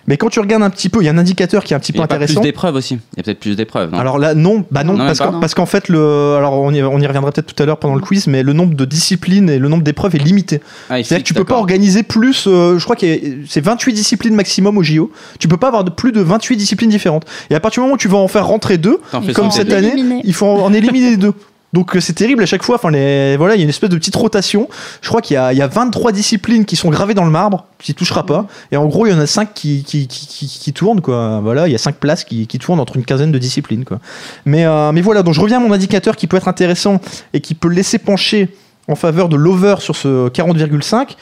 Mais quand tu regardes un petit peu, il y a un indicateur qui est un petit Il y peu a plus intéressant. d'épreuves aussi. Il y a peut-être plus d'épreuves. Alors là, non, bah non, Non, parce, qu'en- pas. parce qu'en fait, le, alors on y, on y reviendra peut-être tout à l'heure pendant le quiz, mais le nombre de disciplines et le nombre d'épreuves est limité. Ah, C'est-à-dire que tu peux pas organiser plus, euh, je crois que c'est 28 disciplines maximum au JO. Tu peux pas avoir de plus de 28 disciplines différentes. Et à partir du moment où tu vas en faire rentrer deux, T'en comme cette année, Éliminer. il faut en, en les deux. Donc euh, c'est terrible à chaque fois. Enfin, les, voilà, il y a une espèce de petite rotation. Je crois qu'il y a, il y a 23 disciplines qui sont gravées dans le marbre, qui touchera pas. Et en gros, il y en a 5 qui, tournent. Quoi. Voilà, il y a 5 places qui, tournent entre une quinzaine de disciplines. Quoi. Mais, euh, mais voilà, donc je reviens à mon indicateur qui peut être intéressant et qui peut laisser pencher en faveur de l'over sur ce 40,5.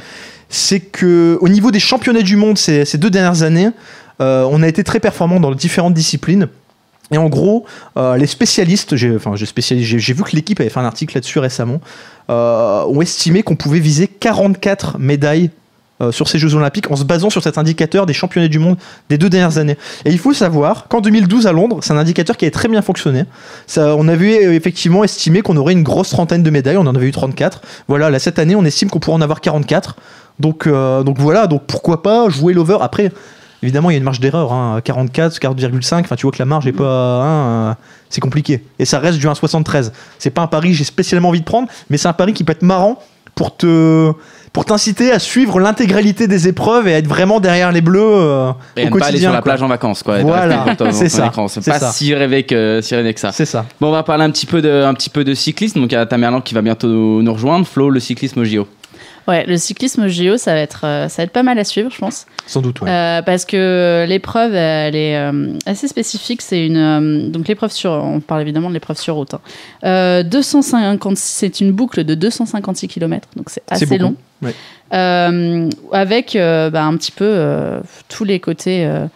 C'est que au niveau des championnats du monde ces, ces deux dernières années, euh, on a été très performant dans les différentes disciplines. Et en gros, euh, les spécialistes, j'ai vu que l'équipe avait fait un article là-dessus récemment, euh, ont estimé qu'on pouvait viser 44 médailles euh, sur ces Jeux Olympiques en se basant sur cet indicateur des championnats du monde des deux dernières années. Et il faut savoir qu'en 2012 à Londres, c'est un indicateur qui avait très bien fonctionné. On avait effectivement estimé qu'on aurait une grosse trentaine de médailles, on en avait eu 34. Voilà, là cette année, on estime qu'on pourrait en avoir 44. Donc, donc voilà, donc pourquoi pas jouer l'over après Évidemment, il y a une marge d'erreur, hein, 44, 40,5. Enfin, tu vois que la marge est pas, hein, c'est compliqué. Et ça reste du 1,73. C'est pas un pari que j'ai spécialement envie de prendre, mais c'est un pari qui peut être marrant pour te, pour t'inciter à suivre l'intégralité des épreuves et à être vraiment derrière les bleus euh, Et au ne pas aller quotidien. sur la quoi. plage en vacances, quoi. Voilà, c'est ça. C'est c'est pas ça. si rêvé que, si rêvé que ça. C'est ça. Bon, on va parler un petit peu de, un petit peu de cyclisme. Donc, il y a Tamerlan qui va bientôt nous rejoindre. Flo, le cyclisme au JO. Ouais, le cyclisme JO, ça va être, euh, ça va être pas mal à suivre, je pense. Sans doute, ouais. Euh, parce que l'épreuve, elle est euh, assez spécifique. C'est une euh, donc l'épreuve sur, on parle évidemment de l'épreuve sur route. hein. Euh, 250, c'est une boucle de 256 km, donc c'est C'est assez beaucoup. long. Ouais. Euh, avec euh, bah, un petit peu euh, tous les côtés. euh,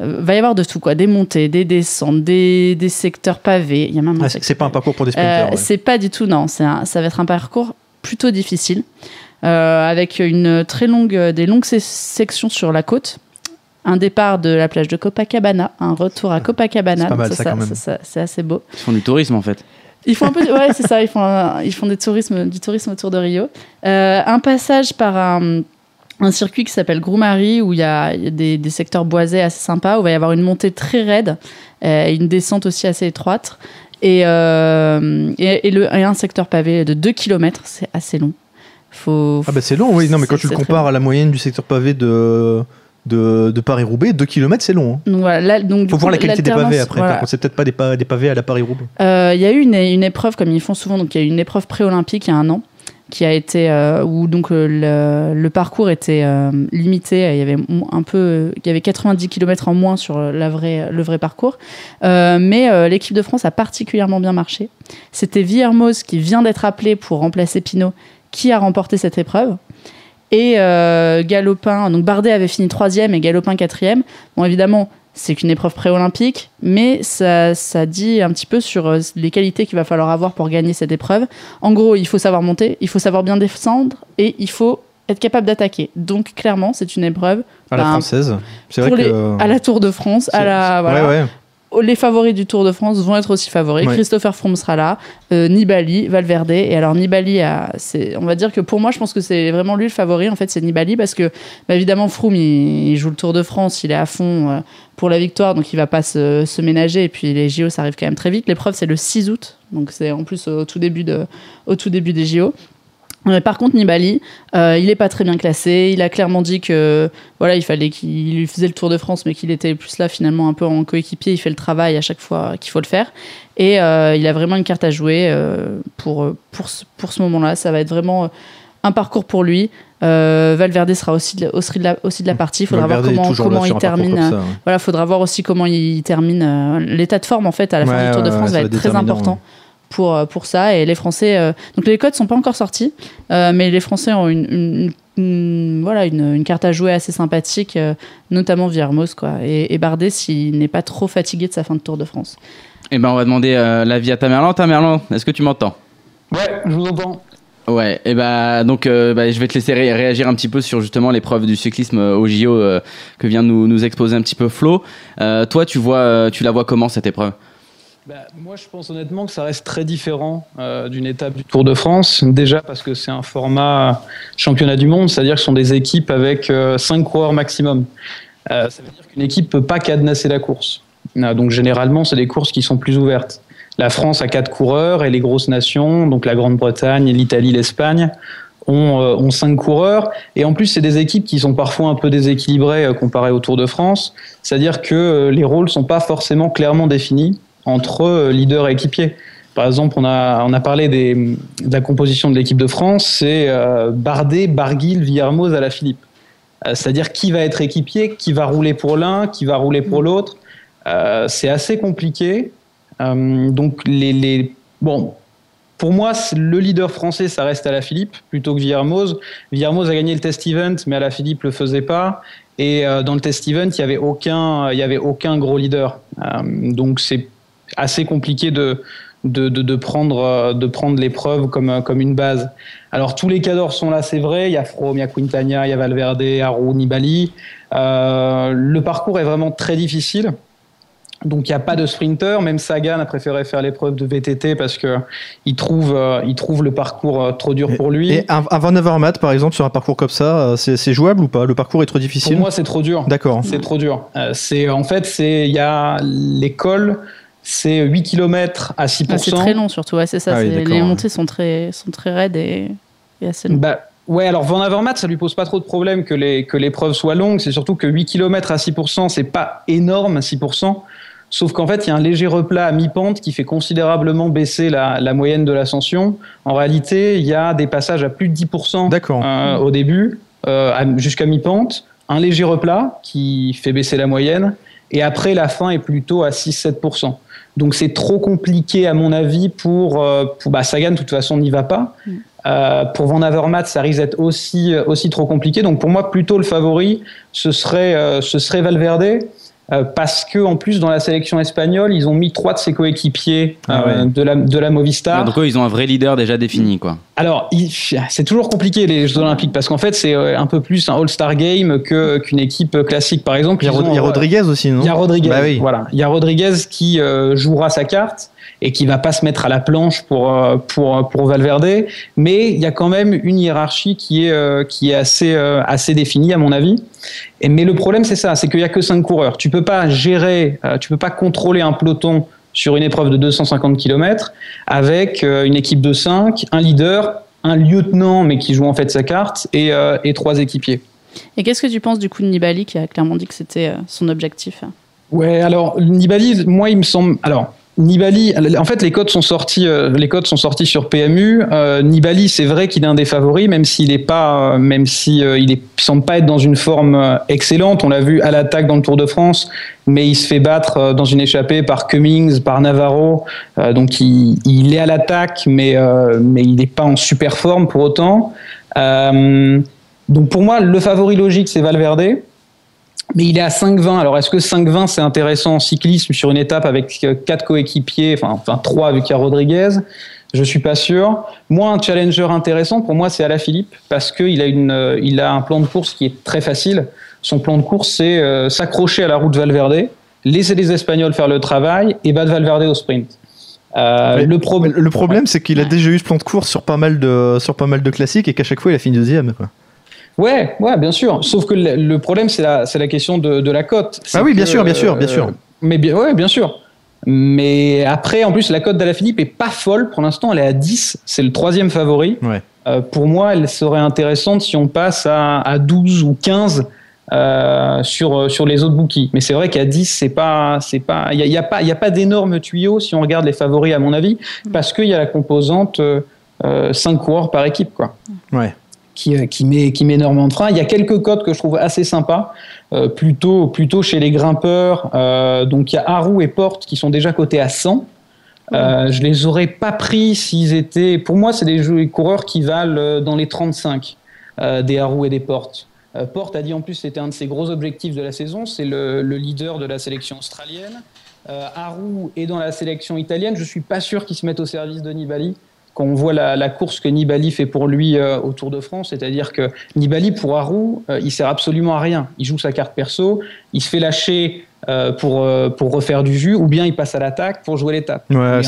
euh, va y avoir de tout quoi, des montées, des descentes, des, des secteurs pavés. Il y a même un Ah, c'est secteur c'est pas un parcours pour des euh, sprinters. ouais. C'est pas du tout, non. C'est un- ça va être un parcours plutôt difficile, avec une très longue, des longues se- sections sur la côte. Un départ de la plage de Copacabana, un retour à Copacabana. C'est pas mal, Donc ça, quand même. ça- ça- C'est assez beau. Ils font du tourisme, en fait. Ils font un peu, de- ouais, c'est ça. Ils font, un- ils font des tourismes, du tourisme autour de Rio. Euh, un passage par un, un circuit qui s'appelle Groumari où il y a, il y a des, des secteurs boisés assez sympas où il va y avoir une montée très raide, euh, une descente aussi assez étroite et, euh, et, et le, et un secteur pavé de 2 km. C'est assez long. Faut, Ah bah c'est long, oui. Non, mais quand tu le compares à la moyenne du secteur pavé de, de, de Paris-Roubaix, 2 km c'est long. Hein. Donc voilà, là, donc, du Faut coup, voir la qualité des pavés après. voilà. C'est peut-être pas des, pa- des pavés à la Paris-Roubaix. Euh, Il y a eu une, une épreuve, comme ils font souvent, donc il y a eu une épreuve pré-olympique il y a un an, qui a été euh, où donc euh, le, le parcours était euh, limité. Il y avait un peu, il y avait 90 km en moins sur la vraie, le vrai parcours, Euh, mais euh, l'équipe de France a particulièrement bien marché. C'était Villermoz qui vient d'être appelé pour remplacer Pinot, qui a remporté cette épreuve. Et euh, Galopin, donc Bardet avait fini troisième et Galopin quatrième. Bon, évidemment, c'est qu'une épreuve pré-olympique, mais ça, ça dit un petit peu sur euh, les qualités qu'il va falloir avoir pour gagner cette épreuve. En gros, il faut savoir monter, il faut savoir bien descendre et il faut être capable d'attaquer. Donc, clairement, c'est une épreuve À la Ben, française. C'est vrai pour les- que. à la Tour de France, à la, c'est- voilà. Ouais, ouais. Les favoris du Tour de France vont être aussi favoris. Ouais. Christopher Froome sera là, euh, Nibali, Valverde. Et alors Nibali, a, on va dire que pour moi, je pense que c'est vraiment lui le favori. En fait, c'est Nibali parce que bah, évidemment Froome, il, il joue le Tour de France, il est à fond euh, pour la victoire, donc il va pas se, se ménager. Et puis les JO, ça arrive quand même très vite. L'épreuve, c'est le 6 août, donc c'est en plus au tout début de, au tout début des JO. Euh, par contre, Nibali, euh, il est pas très bien classé. Il a clairement dit que voilà, il fallait qu'il lui faisait le Tour de France, mais qu'il était plus là finalement un peu en coéquipier. Il fait le travail à chaque fois qu'il faut le faire. Et euh, il a vraiment une carte à jouer euh, pour, pour, ce- pour ce moment-là. Ça va être vraiment un parcours pour lui. Valverde sera aussi de, aussi de la, aussi de la partie. Il faudra Valverde voir comment, comment il termine. comme ça, ouais. Voilà, faudra voir aussi comment il termine. L'état de forme, en fait, à la fin du Tour de France va être très important ouais. Pour, euh, pour ça. Et les Français. euh, donc les codes sont pas encore sortis, euh, mais les Français ont une, une- une- voilà, une, une carte à jouer assez sympathique, euh, notamment Viermos, quoi. Et, et Bardet, s'il n'est pas trop fatigué de sa fin de Tour de France. Eh ben, on va demander euh, l'avis à Tamerlan. Tamerlan, est-ce que tu m'entends? Ouais, je vous entends. Ouais, et bah donc euh, bah, je vais te laisser ré- réagir un petit peu sur justement l'épreuve du cyclisme euh, au JO euh, que vient de nous, nous exposer un petit peu Flo. Euh, toi, tu vois, tu la vois comment cette épreuve? Bah, moi, je pense honnêtement que ça reste très différent euh, d'une étape du Tour de France. Déjà parce que c'est un format championnat du monde, c'est-à-dire que ce sont des équipes avec 5 coureurs maximum. Euh, ça veut dire qu'une équipe peut pas cadenasser la course. Euh, donc généralement, c'est des courses qui sont plus ouvertes. La France a 4 coureurs et les grosses nations, donc la Grande-Bretagne, l'Italie, l'Espagne, ont, euh, ont 5 coureurs. Et en plus, c'est des équipes qui sont parfois un peu déséquilibrées euh, comparées au Tour de France. C'est-à-dire que euh, les rôles sont pas forcément clairement définis entre euh, leader et équipier. Par exemple, on a, on a parlé de la composition de l'équipe de France, c'est euh, Bardet, Barguil, Villermoz à la Philippe. Euh, C'est-à-dire qui va être équipier, qui va rouler pour l'un, qui va rouler pour l'autre. Euh, c'est assez compliqué. Donc, les, les, bon, pour moi, le leader français, ça reste à la Philippe plutôt que Villermoz. Villermoz a gagné le test event, mais à la Philippe le faisait pas. Et dans le test event, il y avait aucun, avait aucun gros leader. Donc c'est assez compliqué de de, de, de prendre euh, de prendre l'épreuve comme euh, comme une base. Alors tous les cadors sont là, c'est vrai. Il y a Froome, il y a Quintana, il y a Valverde, Aru, Nibali. Euh, le parcours est vraiment très difficile. Donc il n'y a pas de sprinter. Même Sagan a préféré faire l'épreuve de VTT parce que il trouve euh, il trouve le parcours trop dur pour lui. Et un, un Van Avermaet, par exemple, sur un parcours comme ça, c'est jouable ou pas? Le parcours est trop pour difficile moi, c'est trop dur. D'accord. C'est trop dur. Euh, c'est en fait c'est il y a l'école, c'est 8 km à 6 Ah, c'est très long surtout, ouais, c'est ça. Ah oui, les ouais. montées sont très, sont très raides et, et assez longues. Bah, ouais, alors Van Avermaet, ça lui pose pas trop de problème que les que l'épreuve soit longue. C'est surtout que 8 km à 6%, c'est pas énorme à 6%. Sauf qu'en fait, il y a un léger replat à mi-pente qui fait considérablement baisser la, la moyenne de l'ascension. En réalité, il y a des passages à plus de 10% D'accord. euh, au début, euh, jusqu'à mi-pente, un léger replat qui fait baisser la moyenne, et après la fin est plutôt à 6-7%. Donc c'est trop compliqué à mon avis pour, euh, pour bah, Sagan de toute façon n'y va pas. Mm. Euh, pour Van Avermaet, ça risque d'être aussi aussi trop compliqué. Donc pour moi plutôt le favori ce serait euh, ce serait Valverde. Euh, parce que en plus dans la sélection espagnole ils ont mis trois de ses coéquipiers Ah euh, ouais. de la de la Movistar. Ah, Donc eux, ils ont un vrai leader déjà défini, quoi. Alors, c'est toujours compliqué les Jeux Olympiques parce qu'en fait, c'est euh, un peu plus un All-Star Game que qu'une équipe classique, par exemple. Il y a, Ils Rod- ont, il y a Rodriguez aussi, non? il y a Rodriguez. Bah oui. Voilà, il y a Rodriguez qui euh, jouera sa carte et qui va pas se mettre à la planche pour euh, pour pour Valverde, mais il y a quand même une hiérarchie qui est euh, qui est assez euh, assez définie à mon avis. Et, mais le problème c'est ça, c'est qu'il y a que cinq coureurs. Tu peux pas gérer, euh, tu peux pas contrôler un peloton sur une épreuve de 250 km avec euh, une équipe de 5, un leader, un lieutenant mais qui joue en fait sa carte et, euh, et trois équipiers. Et qu'est-ce que tu penses du coup de Nibali qui a clairement dit que c'était euh, son objectif? Ouais, alors Nibali, moi il me semble. Alors Nibali, en fait les codes sont sortis, euh, les codes sont sortis sur PMU. Euh, Nibali, c'est vrai qu'il est un des favoris, même s'il est pas, euh, même si euh, il, est, semble pas être dans une forme euh, excellente. On l'a vu à l'attaque dans le Tour de France, mais il se fait battre dans une échappée par Cummings, par Navarro. Euh, donc il, il est à l'attaque, mais mais il n'est pas en super forme pour autant. Donc pour moi, le favori logique c'est Valverde. Mais il est à 5,20. Alors, est-ce que 5,20 c'est intéressant en cyclisme sur une étape avec euh, quatre coéquipiers, enfin, enfin trois avec qu'il y a Rodriguez? Je suis pas sûr. Moi, un challenger intéressant pour moi, c'est Alaphilippe parce qu'il a une, euh, il a un plan de course qui est très facile. Son plan de course, c'est euh, s'accrocher à la route Valverde, laisser les Espagnols faire le travail et battre Valverde au sprint. Euh, le problème, Le problème, c'est qu'il a déjà eu ce plan de course sur pas mal de, sur pas mal de classiques et qu'à chaque fois, il a fini deuxième. Quoi. Ouais, ouais, bien sûr. Sauf que le, problème, c'est la, c'est la question de, de la cote. Ah oui, bien que, sûr, bien sûr, bien sûr. Mais bien, ouais, bien sûr. Mais après, en plus, la cote d'Alaphilippe est pas folle pour l'instant. Elle est à 10. C'est le troisième favori. Ouais. euh, pour moi, elle serait intéressante si on passe à, à 12 ou 15 euh, sur, sur les autres bookies. Mais c'est vrai qu'à 10, c'est pas, c'est pas, il n'y a, a, pas, y a pas d'énormes tuyaux si on regarde les favoris, à mon avis, parce qu'il y a la composante euh, 5 coureurs par équipe, quoi. Ouais. Qui, qui, met, qui met énormément de frein. Il y a quelques codes que je trouve assez sympas, euh, plutôt, plutôt chez les grimpeurs. Euh, donc il y a Haru et Porte qui sont déjà cotés à 100. Euh, je les aurais pas pris s'ils étaient. Pour moi, c'est des, des coureurs qui valent euh, dans les 35 euh, des Haru et des Portes. Euh, Porte a dit en plus c'était un de ses gros objectifs de la saison. C'est le, le, leader de la sélection australienne. Euh, Haru est dans la sélection italienne. Je suis pas sûr qu'il se mette au service de Nibali quand on voit la, la, course que Nibali fait pour lui euh, au Tour de France, c'est-à-dire que Nibali pour Haru, euh, il sert absolument à rien. Il joue sa carte perso, il se fait lâcher euh, pour, pour refaire du jus, ou bien il passe à l'attaque pour jouer l'étape. Ouais,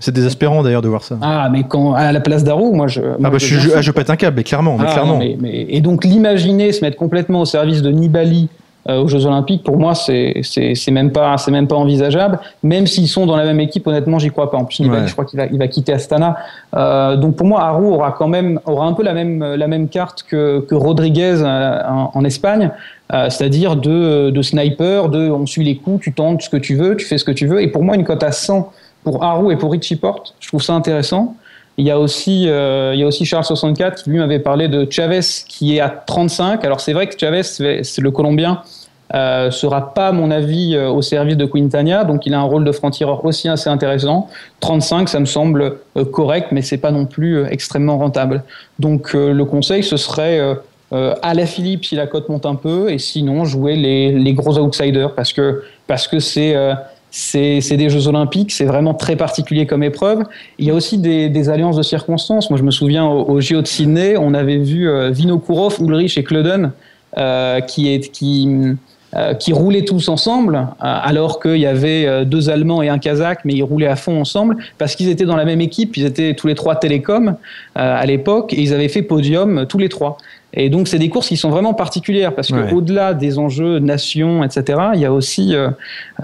c'est, désespérant d'ailleurs de voir ça. Ah, mais quand à la place d'Haru, moi je. Moi, ah bah je, je, je, je, pète un câble, mais clairement, mais ah, clairement. Non, mais, mais, et donc l'imaginer se mettre complètement au service de Nibali euh, aux Jeux Olympiques, pour moi, c'est c'est même pas c'est même pas envisageable. Même s'ils sont dans la même équipe, honnêtement, j'y crois pas. En plus, ouais. je crois qu'il va il va quitter Astana. Euh, donc pour moi, Haru aura quand même aura un peu la même la même carte que que Rodriguez en, en Espagne, euh, c'est-à-dire de de sniper, de on suit les coups, tu tentes ce que tu veux, tu fais ce que tu veux. Et pour moi, une cote à 100 pour Haru et pour Richie Porte, je trouve ça intéressant. Il y a aussi, euh, il y a aussi Charles 64 qui lui m'avait parlé de Chavez qui est à 35. Alors c'est vrai que Chavez, c'est le Colombien, euh, sera pas, à mon avis, euh, au service de Quintana, donc il a un rôle de franc-tireur aussi assez intéressant. 35, ça me semble euh, correct, mais c'est pas non plus extrêmement rentable. Donc le conseil, ce serait à la Philippe si la cote monte un peu, et sinon jouer les, les gros outsiders parce que parce que c'est c'est des Jeux Olympiques, c'est vraiment très particulier comme épreuve. Il y a aussi des, des alliances de circonstances. Moi, je me souviens au, au JO de Sydney, on avait vu euh, Vinokourov, Ulrich et Klöden euh, qui, est, qui, euh, qui roulaient tous ensemble, alors qu'il y avait deux Allemands et un Kazakh, mais ils roulaient à fond ensemble parce qu'ils étaient dans la même équipe. Ils étaient tous les trois télécoms à l'époque et ils avaient fait podium tous les trois. Et donc, c'est des courses qui sont vraiment particulières parce Ouais. qu'au-delà des enjeux nation, etc., il y a aussi, euh,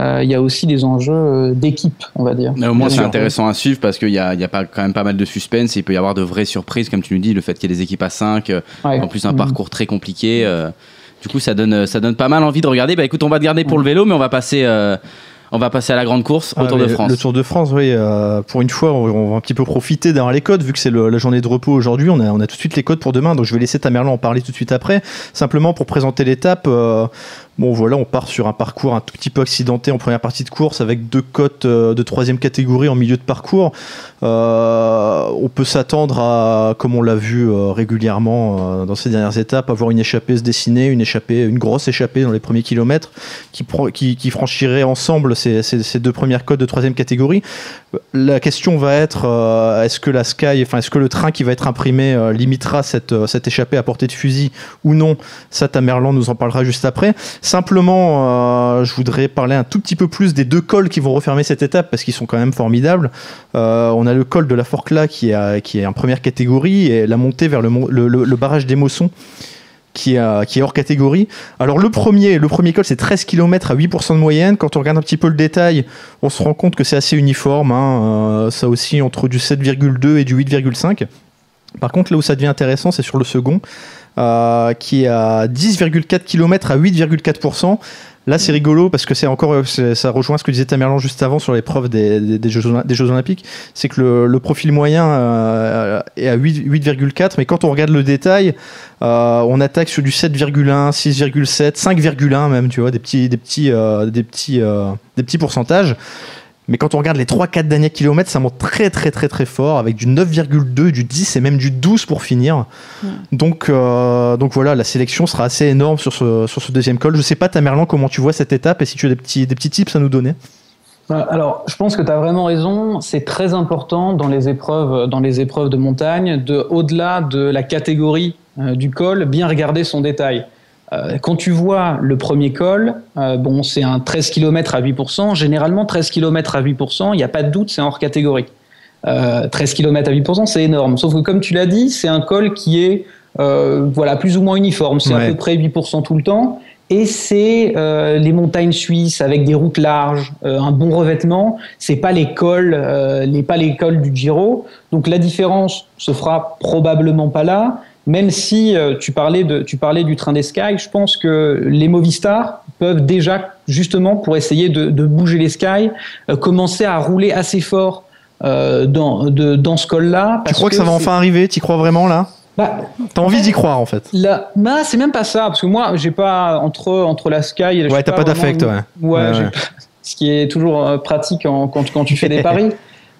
euh, il y a aussi des enjeux euh, d'équipe, on va dire. Mais au moins, c'est intéressant à suivre parce qu'il y a, il y a pas, quand même pas mal de suspense et il peut y avoir de vraies surprises, comme tu nous dis, le fait qu'il y ait des équipes à 5, Ouais. en plus un Mhm. parcours très compliqué. euh, du coup, ça donne, ça donne pas mal envie de regarder. Bah écoute, on va te garder pour le vélo, mais on va passer, euh, on va passer à la grande course au Ah, Tour de France. Le Tour de France, oui. euh, pour une fois, on, on va un petit peu profiter d'avoir les codes, vu que c'est la journée de repos aujourd'hui. On a, on a tout de suite les codes pour demain, donc je vais laisser Tamerlan en parler tout de suite après. Simplement pour présenter l'étape. euh, bon, voilà, on part sur un parcours un tout petit peu accidenté en première partie de course, avec deux cotes euh, de troisième catégorie en milieu de parcours. Euh, on peut s'attendre à, comme on l'a vu euh, régulièrement dans ces dernières étapes, avoir une échappée se dessiner, une échappée, une grosse échappée dans les premiers kilomètres qui, franchirait ensemble ces deux premières cotes de troisième catégorie. La question va être euh, est-ce que la Sky, enfin est-ce que le train qui va être imprimé euh, limitera cette, euh, cette échappée à portée de fusil ou non? Ça, Tamerlan nous en parlera juste après. Simplement, je voudrais parler un tout petit peu plus des deux cols qui vont refermer cette étape parce qu'ils sont quand même formidables. On a le col de la Forcla qui est, qui est en première catégorie et la montée vers le, le- le barrage des Mossons qui est, hors catégorie. Alors le premier, le premier col c'est 13 km à 8% de moyenne. Quand on regarde un petit peu le détail, on se rend compte que c'est assez uniforme. hein. Euh, ça aussi entre du 7,2 et du 8,5. Par contre, là où ça devient intéressant, c'est sur le second, euh, qui est à 10,4 km à 8,4%. Là, c'est rigolo parce que c'est encore, ça rejoint ce que disait Tamerlan juste avant sur l'épreuve des, des, Jeux, Olympiques. C'est que le, profil moyen euh, est à 8 8,4, mais quand on regarde le détail, euh, on attaque sur du 7,1, 6,7, 5,1 même, tu vois, des petits, euh, pourcentages. Mais quand on regarde les 3-4 derniers kilomètres, ça monte très très très très fort, avec du 9,2, du 10 et même du 12 pour finir. Ouais. Donc, euh, donc voilà, la sélection sera assez énorme sur ce, sur ce deuxième col. Je sais pas, Tamerlan, comment tu vois cette étape et si tu as des petits, des petits tips à nous donner. Alors, je pense que tu as vraiment raison. C'est très important dans les épreuves, dans les épreuves de montagne, de, au-delà de la catégorie euh, du col, bien regarder son détail. Euh, quand tu vois le premier col, euh, bon, c'est un 13 km à 8%. Généralement, 13 km à 8%, il n'y a pas de doute, c'est hors catégorie. Euh, 13 km à 8%, c'est énorme. Sauf que, comme tu l'as dit, c'est un col qui est euh, voilà, plus ou moins uniforme. C'est Ouais. à peu près 8% tout le temps. et c'est euh, les montagnes suisses avec des routes larges, euh, un bon revêtement. C'est pas l'école, euh, les pas l'école du Giro. Donc la différence se fera probablement pas là. Même si euh, tu parlais de, tu parlais du train des Sky, je pense que les Movistar peuvent déjà justement pour essayer de, de bouger les Sky, euh, commencer à rouler assez fort euh, dans, de, dans ce col-là. Tu crois que ça va enfin arriver? Tu crois vraiment là? Bah, T'as envie d'y croire en fait Là, bah, c'est même pas ça, parce que moi, j'ai pas entre entre la Sky et Ouais, t'as pas d'affect, ouais. Ouais, Ouais, j'ai ouais. pas- ce qui est toujours pratique en- quand, quand tu fais des paris.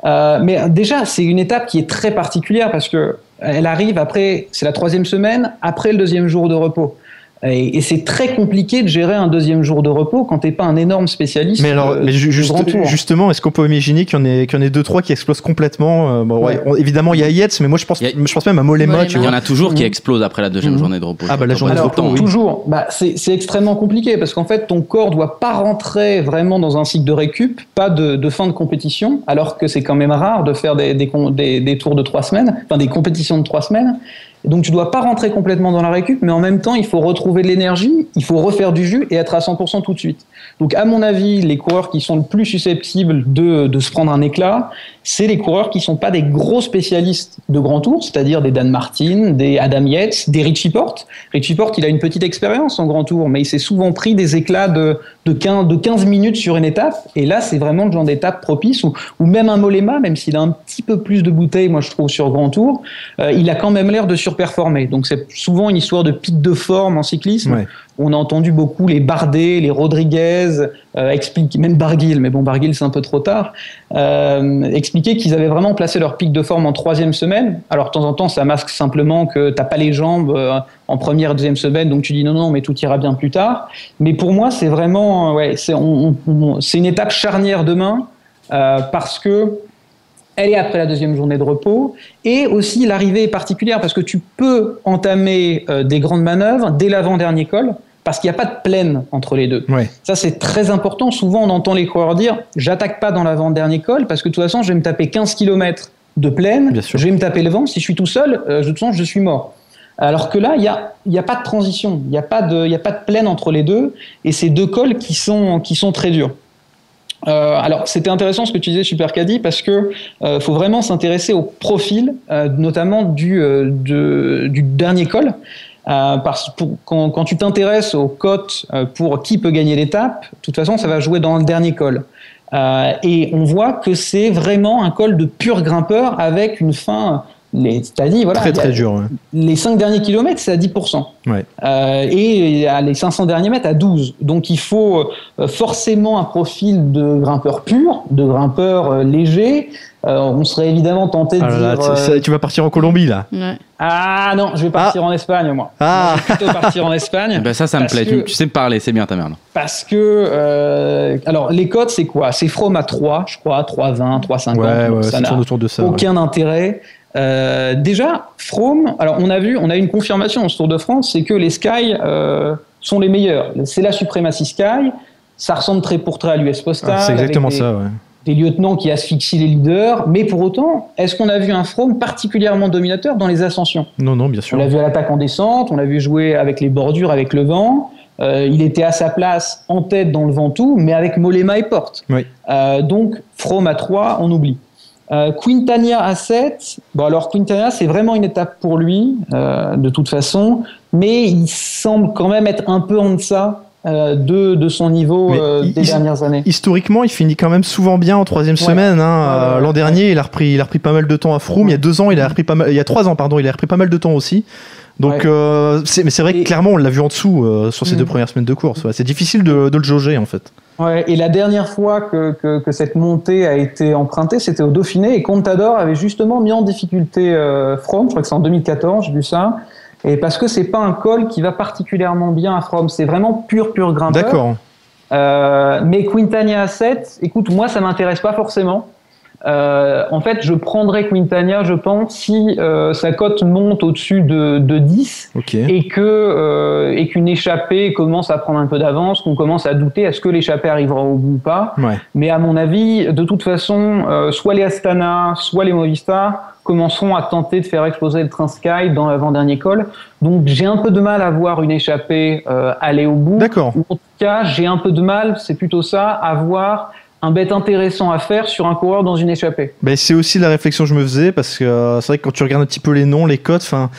Euh, mais déjà, c'est une étape qui est très particulière parce que elle arrive après, c'est la troisième semaine, après le deuxième jour de repos. Et, et c'est très compliqué de gérer un deuxième jour de repos quand t'es pas un énorme spécialiste. Mais alors, mais ju- juste- justement, est-ce qu'on peut imaginer qu'il y en ait, qu'il y en ait deux trois qui explosent complètement euh, bon, ouais, Ouais. on- Évidemment, il y a Yates, mais moi je pense, a- je pense même à Mollema. Il y en a toujours qui Mhm. explosent après la deuxième Mhm. journée de repos. Ah, bah, la journée de repos, oui. toujours, bah, c'est c'est extrêmement compliqué parce qu'en fait, ton corps doit pas rentrer vraiment dans un cycle de récup, pas de, de fin de compétition, alors que c'est quand même rare de faire des, des- des tours de trois semaines, enfin des compétitions de trois semaines. Donc, tu dois pas rentrer complètement dans la récup, mais en même temps, il faut retrouver de l'énergie, il faut refaire du jus et être à 100% tout de suite. Donc, à mon avis, les coureurs qui sont le plus susceptibles de, de se prendre un éclat, c'est les coureurs qui sont pas des gros spécialistes de grand tour, c'est-à-dire des Dan Martin, des Adam Yates, des Richie Porte. Richie Porte, il a une petite expérience en grand tour, mais il s'est souvent pris des éclats de, de, 15, de 15 minutes sur une étape. Et là, c'est vraiment le genre d'étape propice ou même un Molema, même s'il a un petit peu plus de bouteilles, moi je trouve, sur grand tour, euh, il a quand même l'air de surperformer. Donc c'est souvent une histoire de pic de forme en cyclisme. Ouais. On a entendu beaucoup les Bardet, les Rodriguez, euh, expliquer, même Barguil, mais bon, Barguil c'est un peu trop tard, euh, expliquer qu'ils avaient vraiment placé leur pic de forme en troisième semaine. Alors de temps en temps, ça masque simplement que t'as pas les jambes euh, en première deuxième semaine, donc tu dis non, non, mais tout ira bien plus tard. Mais pour moi, c'est vraiment, ouais, c'est une étape charnière demain parce que elle est après la deuxième journée de repos. Et aussi, l'arrivée est particulière parce que tu peux entamer euh, des grandes manœuvres dès l'avant-dernier col parce qu'il n'y a pas de plaine entre les deux. Ouais. Ça, c'est très important. Souvent, on entend les coureurs dire J'attaque pas dans l'avant-dernier col parce que de toute façon, je vais me taper 15 km de plaine, Bien sûr. je vais me taper le vent. Si je suis tout seul, euh, de toute façon, je suis mort. Alors que là, il n'y a, y a pas de transition, il n'y a, pas de- y a pas de plaine entre les deux, et c'est deux cols qui sont, qui sont très durs. Euh, alors, c'était intéressant ce que tu disais, Super Caddy, parce que euh, faut vraiment s'intéresser au profil, euh, notamment du, euh, de- du dernier col. Euh, parce pour, quand, quand tu t'intéresses aux cotes euh, pour qui peut gagner l'étape, de toute façon, ça va jouer dans le dernier col. Et on voit que c'est vraiment un col de pur grimpeur avec une fin. Les- T'as dit, voilà, très très dur. ouais. les 5 derniers kilomètres, c'est à 10%. Ouais. Euh, et à les 500 derniers mètres à 12. Donc il faut euh, forcément un profil de grimpeur pur, de grimpeur euh, léger. Euh, on serait évidemment tenté de Ah là dire... tu- euh, ça- tu vas partir en Colombie là. Ouais. Ah non, je vais partir en Espagne, moi. Ah. Moi, je vais plutôt partir en Espagne. Ben ça, ça me plaît. que- Tu, tu sais me parler, c'est bien ta là. Parce que... euh, alors, les codes, c'est quoi? C'est From à 3, je crois, 3,20, 3,50. Ouais, ouais, ça ça n'a tourne autour de ça. ouais. aucun intérêt. Euh, déjà, From, alors on a vu, on a eu une confirmation au Tour de France, c'est que les Sky euh, sont les meilleurs. C'est la suprématie Sky. Ça ressemble très pour très à l'US Postal. Ah, c'est exactement des, ça. Ouais. Des lieutenants qui asphyxient les leaders. Mais pour autant, est-ce qu'on a vu un From particulièrement dominateur dans les ascensions? Non, non, bien On sûr. l'a vu à l'attaque en descente, on l'a vu jouer avec les bordures, avec le vent. Euh, il était à sa place en tête dans le Ventoux, mais avec Molema et Porte. Oui. Euh, donc, From à 3, on oublie. Euh, Quintania à 7, bon alors Quintania c'est vraiment une étape pour lui, euh, de toute façon, mais il semble quand même être un peu en deçà euh, de, de son niveau euh, des dernières années. Historiquement, il finit quand même souvent bien en troisième Ouais. semaine. hein. L'an dernier, il a repris, il a repris pas mal de temps à Froome. Il y a deux ans, il a repris pas mal. Il y a trois ans, pardon, il a repris pas mal de temps aussi. Donc, Ouais. euh, mais c'est vrai que Et- clairement, on l'a vu en dessous euh, sur ces Mm. deux premières semaines de course. ouais. C'est difficile de, de le jauger en fait. Ouais, et la dernière fois que, que, que cette montée a été empruntée, c'était au Dauphiné, et Contador avait justement mis en difficulté euh, From, je crois que c'est en 2014, j'ai vu ça, et parce que c'est pas un col qui va particulièrement bien à From, c'est vraiment pur, pur grimpeur. D'accord. Euh, mais Quintania à 7, écoute, moi ça m'intéresse pas forcément. Euh, en fait, je prendrais Quintana, je pense, si euh, sa cote monte au-dessus de, de 10 Ok. et que euh, et qu'une échappée commence à prendre un peu d'avance, qu'on commence à douter est-ce que l'échappée arrivera au bout ou pas. Ouais. Mais à mon avis, de toute façon, euh, soit les Astana, soit les Movistar commenceront à tenter de faire exploser le train Sky dans l'avant-dernier col. Donc j'ai un peu de mal à voir une échappée euh, aller au bout. D'accord. En tout cas, j'ai un peu de mal, c'est plutôt ça, à voir un bet intéressant à faire sur un coureur dans une échappée. Ben, c'est aussi la réflexion que je me faisais parce que euh, c'est vrai que quand tu regardes un petit peu les noms, les cotes, enfin.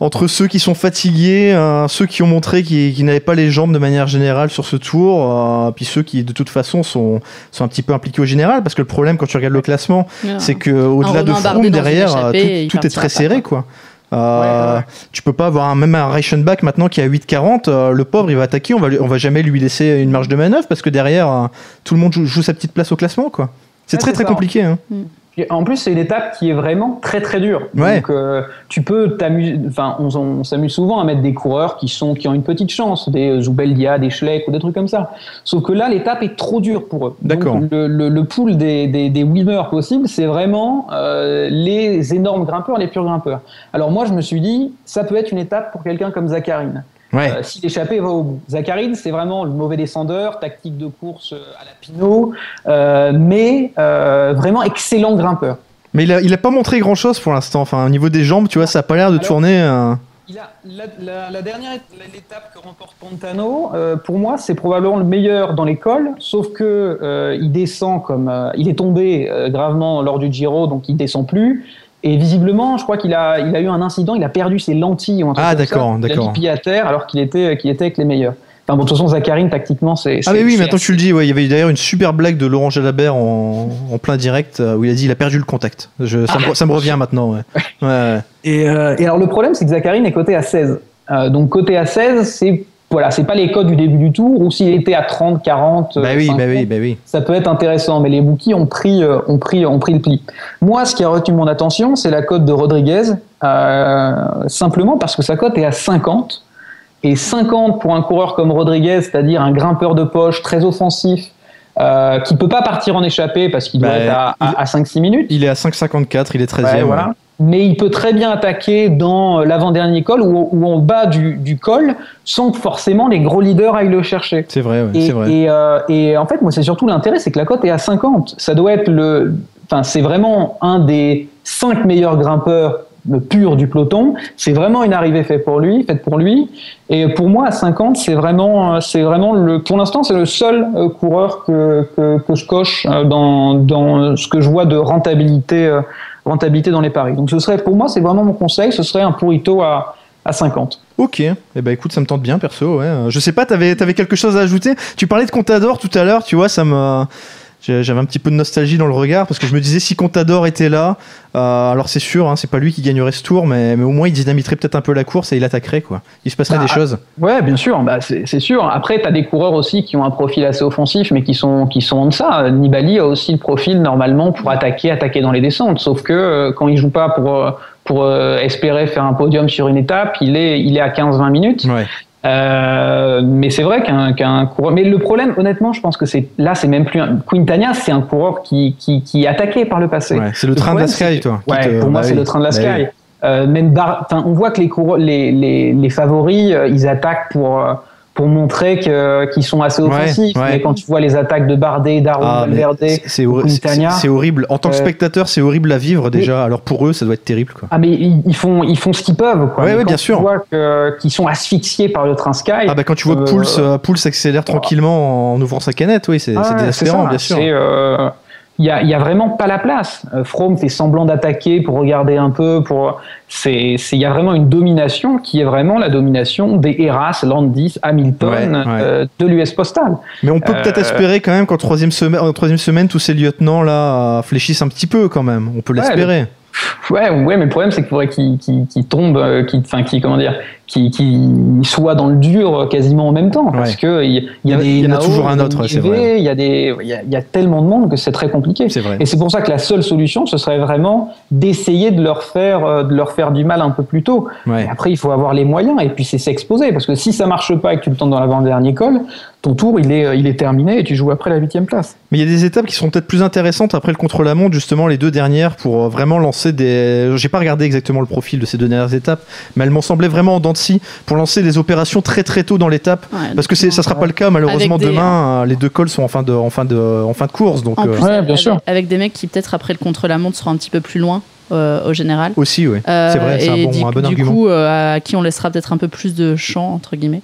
Entre ceux qui sont fatigués, euh, ceux qui ont montré qu'ils qu'ils n'avaient pas les jambes de manière générale sur ce tour, euh, puis ceux qui de toute façon sont, sont un petit peu impliqués au général, parce que le problème quand tu regardes le classement, c'est que au-delà de une derrière, tout, tout est très pas, serré quoi. Euh, Ouais, ouais. Tu peux pas avoir un, même un Reichenbach maintenant qui est à 8,40, euh, le pauvre il va attaquer, on va, on va jamais lui laisser une marge de manœuvre parce que derrière euh, tout le monde joue, joue sa petite place au classement quoi. C'est Ouais, très très ça. compliqué. Hein. Puis, en plus, c'est une étape qui est vraiment très très dure. Ouais. Donc, euh, tu peux t'amuser. Enfin, on, on s'amuse souvent à mettre des coureurs qui sont qui ont une petite chance, des Zubeldia, des Schleck ou des trucs comme ça. Sauf que là, l'étape est trop dure pour eux. D'accord. Le, le, le pool des, des, des winners possibles, c'est vraiment euh, les énormes grimpeurs, les purs grimpeurs. Alors moi, je me suis dit, ça peut être une étape pour quelqu'un comme Zacharine. Ouais. Euh, si l'échappée va au bout. Zacharine, c'est vraiment le mauvais descendeur, tactique de course euh, à la Pinot, euh, mais euh, vraiment excellent grimpeur. Mais il a, il a pas montré grand chose pour l'instant. Enfin, au niveau des jambes, tu vois, ça a pas l'air de Alors- tourner. Il a, la, la- la dernière ét- l'étape que remporte Pantano, pour moi, c'est probablement le meilleur dans l'école, sauf que il descend comme il est tombé gravement lors du Giro, donc il descend plus. Et visiblement, je crois qu'il a, il a eu un incident, il a perdu ses lentilles ou un truc Ah, ça. d'accord, Il a d'accord. à terre alors qu'il était, qu'il était avec les meilleurs. Enfin bon, de toute façon, Zacharine, tactiquement, c'est. Ah, mais oui, maintenant que tu le dis, ouais, il y avait d'ailleurs une super blague de Laurent Jalabert en, en plein direct euh, où il a dit il a perdu le contact. Je, ça, me, ça me revient maintenant. Ouais. Ouais, ouais. Et, euh, et alors le problème, c'est que Zacharine est coté à 16. Euh, donc coté à 16, c'est voilà, c'est pas les codes du début du tour, ou s'il était à 30, 40, Bah oui, 50, bah oui, bah oui. ça peut être intéressant, mais les bookies ont pris, euh, ont pris, ont pris le pli. Moi, ce qui a retenu mon attention, c'est la cote de Rodriguez, euh, simplement parce que sa cote est à 50. Et 50 pour un coureur comme Rodriguez, c'est-à-dire un grimpeur de poche très offensif, euh, qui peut pas partir en échappée parce qu'il doit être à, il- à, à 5-6 minutes. Il est à 5,54, il est 13 Ouais, e voilà. Mais il peut très bien attaquer dans l'avant-dernier col ou, ou en bas du, du col sans que forcément les gros leaders aillent le chercher. C'est vrai, Et, c'est vrai. et, euh, et en fait, moi, c'est surtout l'intérêt, c'est que la cote est à 50. Ça doit être le. Enfin, c'est vraiment un des cinq meilleurs grimpeurs purs du peloton. C'est vraiment une arrivée faite pour lui, faite pour lui. Et pour moi, à 50, c'est vraiment, c'est vraiment le. Pour l'instant, c'est le seul euh, coureur que, que, que je coche euh, dans, dans ce que je vois de rentabilité, euh, rentabilité dans les paris. Donc, ce serait, pour moi, c'est vraiment mon conseil. Ce serait un Purito à, à 50. Ok, eh ben écoute, ça me tente bien perso. Ouais. Je sais pas, t'avais avais quelque chose à ajouter? Tu parlais de Contador tout à l'heure, tu vois, ça me. J'avais un petit peu de nostalgie dans le regard parce que je me disais si Contador était là, euh, alors c'est sûr, hein, c'est pas lui qui gagnerait ce tour, mais, mais au moins il dynamiterait peut-être un peu la course et il attaquerait quoi. Il se passerait Bah, des choses. Ouais, bien sûr, bah, c'est sûr. Après, tu as des coureurs aussi qui ont un profil assez offensif, mais qui sont, qui sont en deçà. Nibali a aussi le profil normalement pour attaquer, attaquer dans les descentes. Sauf que euh, quand il joue pas pour, euh, pour euh, espérer faire un podium sur une étape, il est, il est à 15-20 minutes. Ouais. Euh, mais c'est vrai qu'un qu'un coureur. Mais le problème, honnêtement, je pense que c'est là, c'est même plus un. Quintana, c'est un coureur qui, qui, qui est attaqué par le passé. Ouais, c'est le train de la Sky, toi. Ouais, te- pour moi, c'est le train de la Sky. Euh, même Bar- enfin, on voit que les, coureurs- les, les, les favoris, euh, ils attaquent pour, euh, pour montrer que- qu'ils sont assez offensifs. ouais. Mais quand tu vois les attaques de Bardet, Darou, Ah, Valverde, c'est- horrible. En tant que euh, spectateur, c'est horrible à vivre déjà. Alors pour eux, ça doit être terrible quoi. ah mais ils, font ils font ce qu'ils peuvent quoi. Ouais, Mais quand bien tu sûr. vois qu'ils sont asphyxiés par le train Sky. Ah bah quand tu vois que euh, Pouls, euh, Pouls accélère tranquillement en ouvrant sa canette, oui, c'est Ah désespérant, bien sûr. C'est, euh, Il y a, il y a vraiment pas la place. Euh, Froome fait semblant d'attaquer pour regarder un peu. Pour c'est, il y a vraiment une domination qui est vraiment la domination des Eras, Landis, Hamilton Ouais, ouais. euh, de l'US Postal. Mais on peut peut-être Euh, espérer quand même qu'en troisième semaine, en troisième semaine, tous ces lieutenants là fléchissent un petit peu quand même. On peut l'espérer. Ouais, ouais, mais le problème c'est qu'il faudrait qu'ils qu'ils- qu'ils tombent, qu'ils, enfin, qu'ils, comment dire, qu'ils, qu'ils soient dans le dur euh, quasiment en même temps, parce Ouais. que il y, en a- a toujours un autre, c'est vrai. Il y a des, y a, y a tellement de monde que c'est très compliqué. C'est vrai. Et c'est pour ça que la seule solution, ce serait vraiment d'essayer de leur faire, euh, de leur faire du mal un peu plus tôt. Ouais. Après, il faut avoir les moyens et puis c'est s'exposer parce que si ça marche pas et que tu le tentes dans l'avant-dernier col, ton tour, il est, il est terminé et tu joues après la huitième place. Mais il y a des étapes qui sont peut-être plus intéressantes après le contre-la-montre, justement les deux dernières, pour euh, vraiment lancer des. J'ai pas regardé exactement le profil de ces deux dernières étapes, mais elles m'ont semblé vraiment en dents pour lancer des opérations très très tôt dans l'étape. Ouais, Parce que ça sera pas le cas malheureusement des- demain. euh, Les deux cols sont en fin de, en fin de, en fin de course, donc euh, plus, Ouais, avec, bien sûr. avec des mecs qui peut-être après le contre-la-montre seront un petit peu plus loin euh, au général. aussi, oui. Euh, c'est vrai, c'est un et bon, du, un bon du argument. coup, euh, à qui on laissera peut-être un peu plus de champ entre guillemets.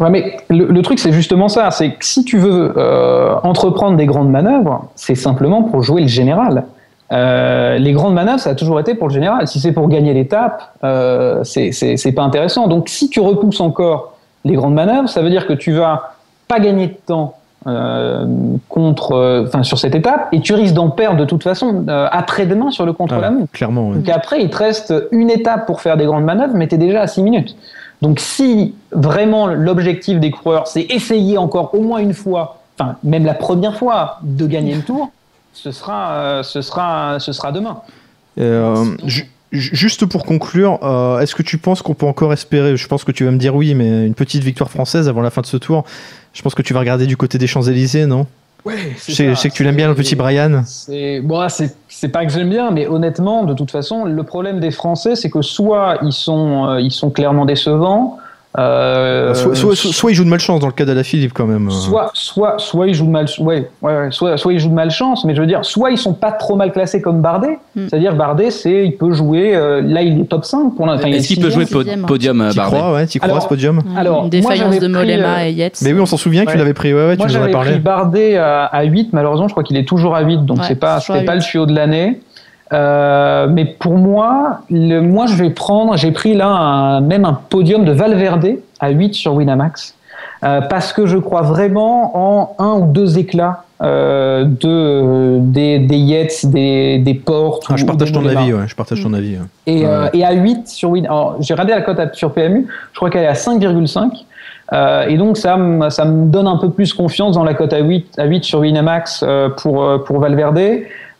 Ouais, mais le, le truc, c'est justement ça. C'est que si tu veux euh, entreprendre des grandes manœuvres, c'est simplement pour jouer le général. Euh, les grandes manœuvres, ça a toujours été pour le général. Si c'est pour gagner l'étape, euh, c'est- pas intéressant. Donc, si tu repousses encore les grandes manœuvres, ça veut dire que tu vas pas gagner de temps euh, contre, euh, enfin, sur cette étape, et tu risques d'en perdre de toute façon euh, après-demain sur le Ah, contre-la-montre. clairement, ouais. Donc après, il te reste une étape pour faire des grandes manœuvres, mais tu es déjà à 6 minutes. Donc si vraiment l'objectif des coureurs, c'est essayer encore au moins une fois, enfin même la première fois, de gagner le tour, ce sera, euh, ce sera, ce sera demain. Euh, ju- juste pour conclure, euh, est-ce que tu penses qu'on peut encore espérer Je pense que tu vas me dire oui, mais une petite victoire française avant la fin de ce tour. Je pense que tu vas regarder du côté des Champs-Élysées, non? Ouais, je sais, je sais que tu l'aimes bien, le petit Brian. C'est bon, c'est c'est pas que j'aime bien, mais honnêtement, de toute façon, le problème des Français, c'est que soit ils sont, euh, ils sont clairement décevants. Euh, soit, soit, soit- soit il joue de malchance dans le cas d'Alaphilippe quand même. euh. Soit, soit, soit ils jouent de mal, ouais, ouais, ouais, soit, soit ils jouent de malchance, mais je veux dire, soit ils sont pas trop mal classés comme Bardet, Mm. c'est-à-dire Bardet, c'est, il peut jouer, euh, là il est top 5 pour l'instant. il est Est-ce qu'il peut jouer po- sixième. podium, euh, Bardet crois, ouais, crois Alors, ce podium Alors, Une moi, défaillance j'avais de pris, Mollema euh, et Yates. Mais oui, on s'en souvient que tu l'avais pris, ouais, ouais, tu Moi nous avais parlé. pris Bardet à, à 8, malheureusement je crois qu'il est toujours à 8, donc Ouais, c'est pas, pas 8. le tuyau de l'année. Euh, mais pour moi, le, moi je vais prendre, j'ai pris là un- même un podium de Valverde à 8 sur Winamax, euh, parce que je crois vraiment en un ou deux éclats euh, de, des, des Yates, des, des Portes. Ah, je partage des ton avis, ouais, je partage ton avis. ouais. Et, euh, Ouais. et à 8 sur Win. Alors, j'ai regardé la cote sur PMU, je crois qu'elle est à 5,5. Euh, et donc, ça, me- ça me donne un peu plus confiance dans la cote à 8, à 8 sur Winamax euh, pour, euh, pour Valverde.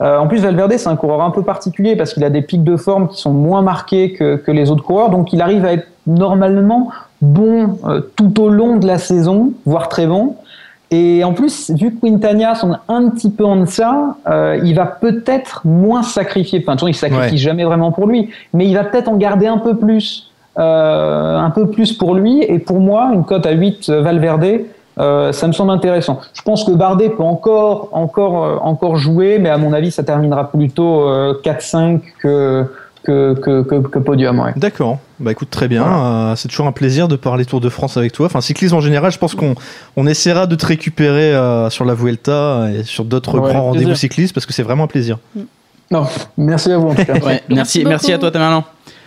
Euh, en plus, Valverde, c'est un coureur un peu particulier parce qu'il a des pics de forme qui sont moins marqués que, que les autres coureurs. Donc, il arrive à être normalement bon euh, tout au long de la saison, voire très bon. Et en plus, vu que Quintana sont un petit peu en deçà, euh, il va peut-être moins sacrifier. Enfin, de toute façon, il sacrifie Ouais. jamais vraiment pour lui, mais il va peut-être en garder un peu plus, un peu plus pour lui. Et pour moi, une cote à 8 euh, Valverde, euh, ça me semble intéressant. Je pense que Bardet peut encore, encore, euh, encore jouer, mais à mon avis, ça terminera plutôt euh, 4-5 que, que, que, que, que podium. Ouais. D'accord. Bah écoute, très bien. Euh, c'est toujours un plaisir de parler Tour de France avec toi. Enfin, cyclisme en général, je pense qu'on on essaiera de te récupérer euh, sur la Vuelta et sur d'autres Ouais, grands rendez-vous cyclistes parce que c'est vraiment un plaisir. Non, merci à vous en tout cas. Ouais, merci, Merci merci à toi, Tamerlan.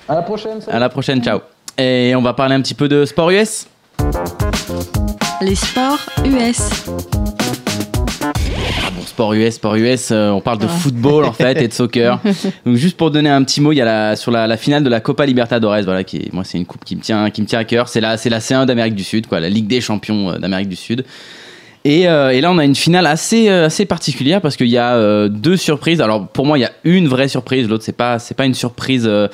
À la prochaine. salut. À la prochaine, ciao. Et on va parler un petit peu de sport US. Les sports US. Bon, sport US, sport US, euh, on parle de Ouais. football en fait et de soccer. Donc juste pour donner un petit mot, il y a la, sur la, la finale de la Copa Libertadores, voilà, qui est, moi c'est une coupe qui me tient, qui me tient à cœur. C'est la, c'est la C1 d'Amérique du Sud, quoi, la Ligue des champions euh, d'Amérique du Sud. Et, euh, et là, on a une finale assez, assez particulière parce qu'il y a euh, deux surprises. Alors pour moi, il y a une vraie surprise, l'autre c'est pas, c'est pas une surprise. euh,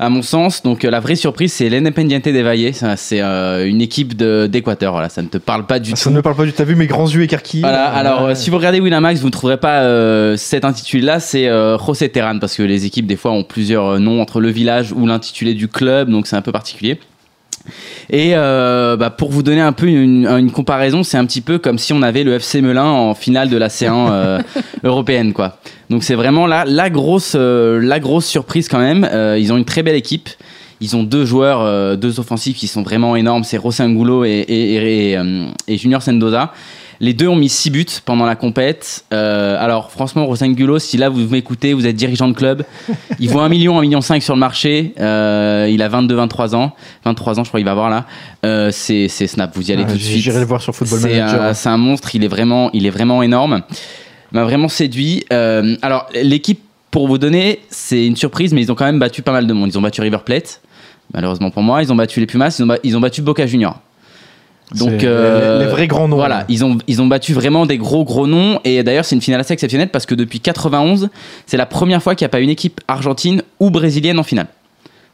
à mon sens, donc euh, la vraie surprise, c'est l'Independiente de Valle. Ça, C'est euh, une équipe d'Équateur. Voilà, ça ne te parle pas du Ça tout. ne me parle pas du. T'as vu mes grands yeux écarquillés Voilà, là alors Ouais. euh, si vous regardez Winamax, vous ne trouverez pas euh, cet intitulé-là, c'est José Terran, parce que les équipes, des fois, ont plusieurs noms entre le village ou l'intitulé du club, donc c'est un peu particulier. Et euh, bah, pour vous donner un peu une, une comparaison, c'est un petit peu comme si on avait le FC Melun en finale de la C1 euh, européenne, quoi. Donc c'est vraiment là la grosse, euh, la grosse surprise quand même. Ils ont une très belle équipe. Ils ont deux joueurs, deux offensifs qui sont vraiment énormes. C'est Rosangulo et, et, et, et, et Junior Sendoza. Les deux ont mis 6 buts pendant la compète. Euh, alors franchement, Rosangulo, si là vous m'écoutez, vous êtes dirigeant de club, il vaut 1 million, 1 million 5 sur le marché. Euh, il a 22-23 ans. 23 ans, je crois qu'il va avoir là. Euh, c'est Snap, vous y allez Ouais, tout de suite. J'irai le voir sur Football Manager. un, c'est un monstre, il est vraiment, il est vraiment énorme. M'a vraiment séduit. Alors, l'équipe, pour vous donner, c'est une surprise, mais ils ont quand même battu pas mal de monde. Ils ont battu River Plate, malheureusement pour moi. Ils ont battu les Pumas, ils ont battu Boca Junior. Donc, euh, les, les vrais grands noms. voilà, ils ont, ils ont battu vraiment des gros gros noms. Et d'ailleurs, c'est une finale assez exceptionnelle parce que depuis 91, c'est la première fois qu'il n'y a pas une équipe argentine ou brésilienne en finale.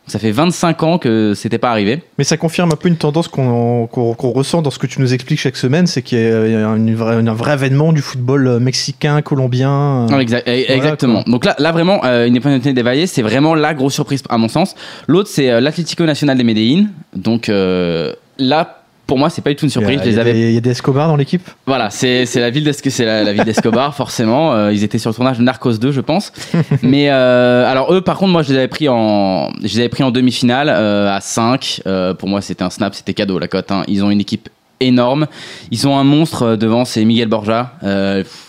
Ça fait 25 ans que c'était pas arrivé. Mais ça confirme un peu une tendance qu'on qu'on- qu'on ressent dans ce que tu nous expliques chaque semaine, c'est qu'il y a une vraie- un vrai avènement du football euh, mexicain, colombien. Non, euh, exa- eh, exactement. Donc là, là vraiment, euh, Independiente de Valle, c'est vraiment la grosse surprise à mon sens. L'autre, c'est euh, l'Atlético Nacional de Medellín. Donc euh, là, pour moi, c'est pas du tout une Il y a- surprise. Je il y les a avais des- il y a des Escobar dans l'équipe? Voilà, c'est la ville c'est la, la ville d'Escobar forcément. Euh, ils étaient sur le tournage de Narcos 2, je pense. Mais euh, alors eux, par contre, moi, je les avais pris en, je les avais pris en demi-finale euh, à 5. Euh, pour moi, c'était un snap, c'était cadeau la cote. hein. Ils ont une équipe énorme. Ils ont un monstre devant, c'est Miguel Borja.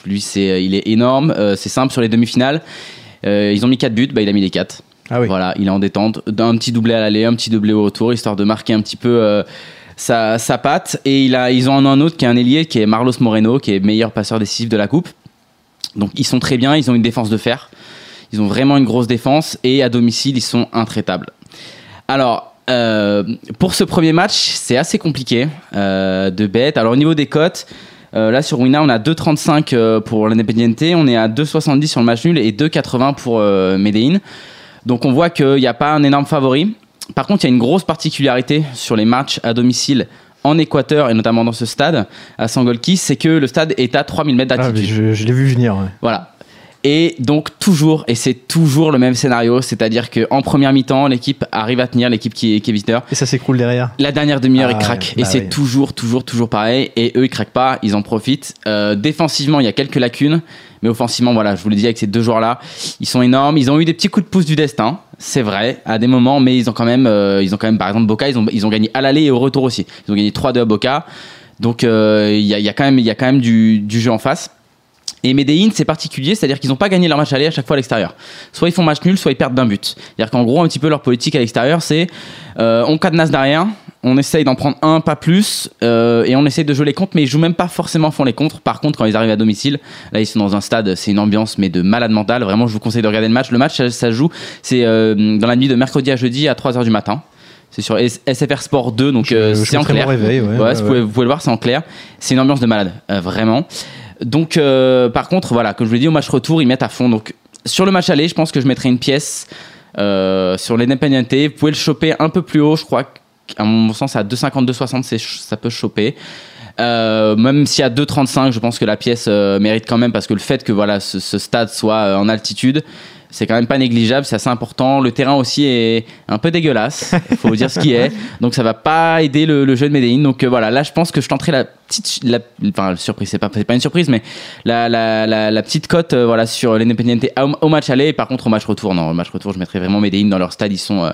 Lui, c'est, il est énorme. C'est simple sur les demi-finales. Ils ont mis 4 buts, bah, il a mis les 4. Ah oui. Voilà, il est en détente. Un petit doublé à l'aller, un petit doublé au retour, histoire de marquer un petit peu sa, patte. Et ils ont un autre qui est un ailier, qui est Marlos Moreno, qui est meilleur passeur décisif de la Coupe. Donc ils sont très bien, ils ont une défense de fer. Ils ont vraiment une grosse défense et à domicile, ils sont intraitables. Alors, euh, pour ce premier match, c'est assez compliqué euh, de bête. Alors, au niveau des cotes, euh, là sur Wina, on a 2,35 euh, pour l'Independiente, on est à 2,70 sur le match nul et 2,80 pour Medellín. Donc, on voit qu'il n'y a pas un énorme favori. Par contre, il y a une grosse particularité sur les matchs à domicile en Équateur et notamment dans ce stade à Sangolquis, c'est que le stade est à 3000 mètres Ah, d'altitude. je je l'ai vu venir. ouais. Voilà. Et donc toujours, et c'est toujours le même scénario, c'est-à-dire qu'en première mi-temps, l'équipe arrive à tenir, l'équipe qui est, qui est visiteur. Et ça s'écroule derrière. La dernière demi-heure, Ah ils craquent. ouais, et bah c'est oui. toujours, toujours, toujours pareil. Et eux, ils craquent pas, ils en profitent. Euh, défensivement, il y a quelques lacunes. Mais offensivement, voilà, je vous l'ai dit avec ces deux joueurs-là, ils sont énormes. Ils ont eu des petits coups de pouce du destin, c'est vrai, à des moments, mais ils ont quand même, euh, ils ont quand même, par exemple, Boca, ils ont, ils ont gagné à l'aller et au retour aussi. Ils ont gagné 3-2 à Boca. Donc, euh, il y, a, quand même, y a quand même du, jeu en face. Et Medellín, c'est particulier, c'est-à-dire qu'ils n'ont pas gagné leur match aller à chaque fois à l'extérieur. Soit ils font match nul, soit ils perdent d'un but. C'est-à-dire qu'en gros, un petit peu leur politique à l'extérieur, c'est euh, on cadenasse derrière, on essaye d'en prendre un, pas plus, euh, et on essaye de jouer les contres, mais ils jouent même pas forcément à fond les contres. Par contre, quand ils arrivent à domicile, là ils sont dans un stade, c'est une ambiance mais de malade mental. Vraiment, je vous conseille de regarder le match. Le match, ça, joue, c'est euh, dans la nuit de mercredi à jeudi à 3h du matin. C'est sur SFR Sport 2, donc euh, c'est en clair. réveil, ouais, Ouais, ouais, vous. Pouvez, vous pouvez le voir, c'est en clair. C'est une ambiance de malade, vraiment. Donc, par contre, voilà, comme je vous l'ai dit, au match retour, ils mettent à fond. Donc, sur le match aller, je pense que je mettrai une pièce euh, sur l'Independiente. Vous pouvez le choper un peu plus haut, je crois qu'à mon sens, à 2,52-60, c'est- ça peut choper. Euh, même si à 2,35, je pense que la pièce euh, mérite quand même parce que le fait que voilà ce, ce stade soit euh, en altitude, c'est quand même pas négligeable, c'est assez important. Le terrain aussi est un peu dégueulasse, il faut dire ce qui est. Donc ça va pas aider le, le jeu de Medellín. Donc euh, voilà, là je pense que je tenterai la petite, la, enfin surprise, c'est pas, pas une surprise, mais la, la, la, la petite cote voilà sur l'Independiente au, au match aller. Et par contre au match retour, non, au match retour, je mettrai vraiment Medellín dans leur stade. Ils sont,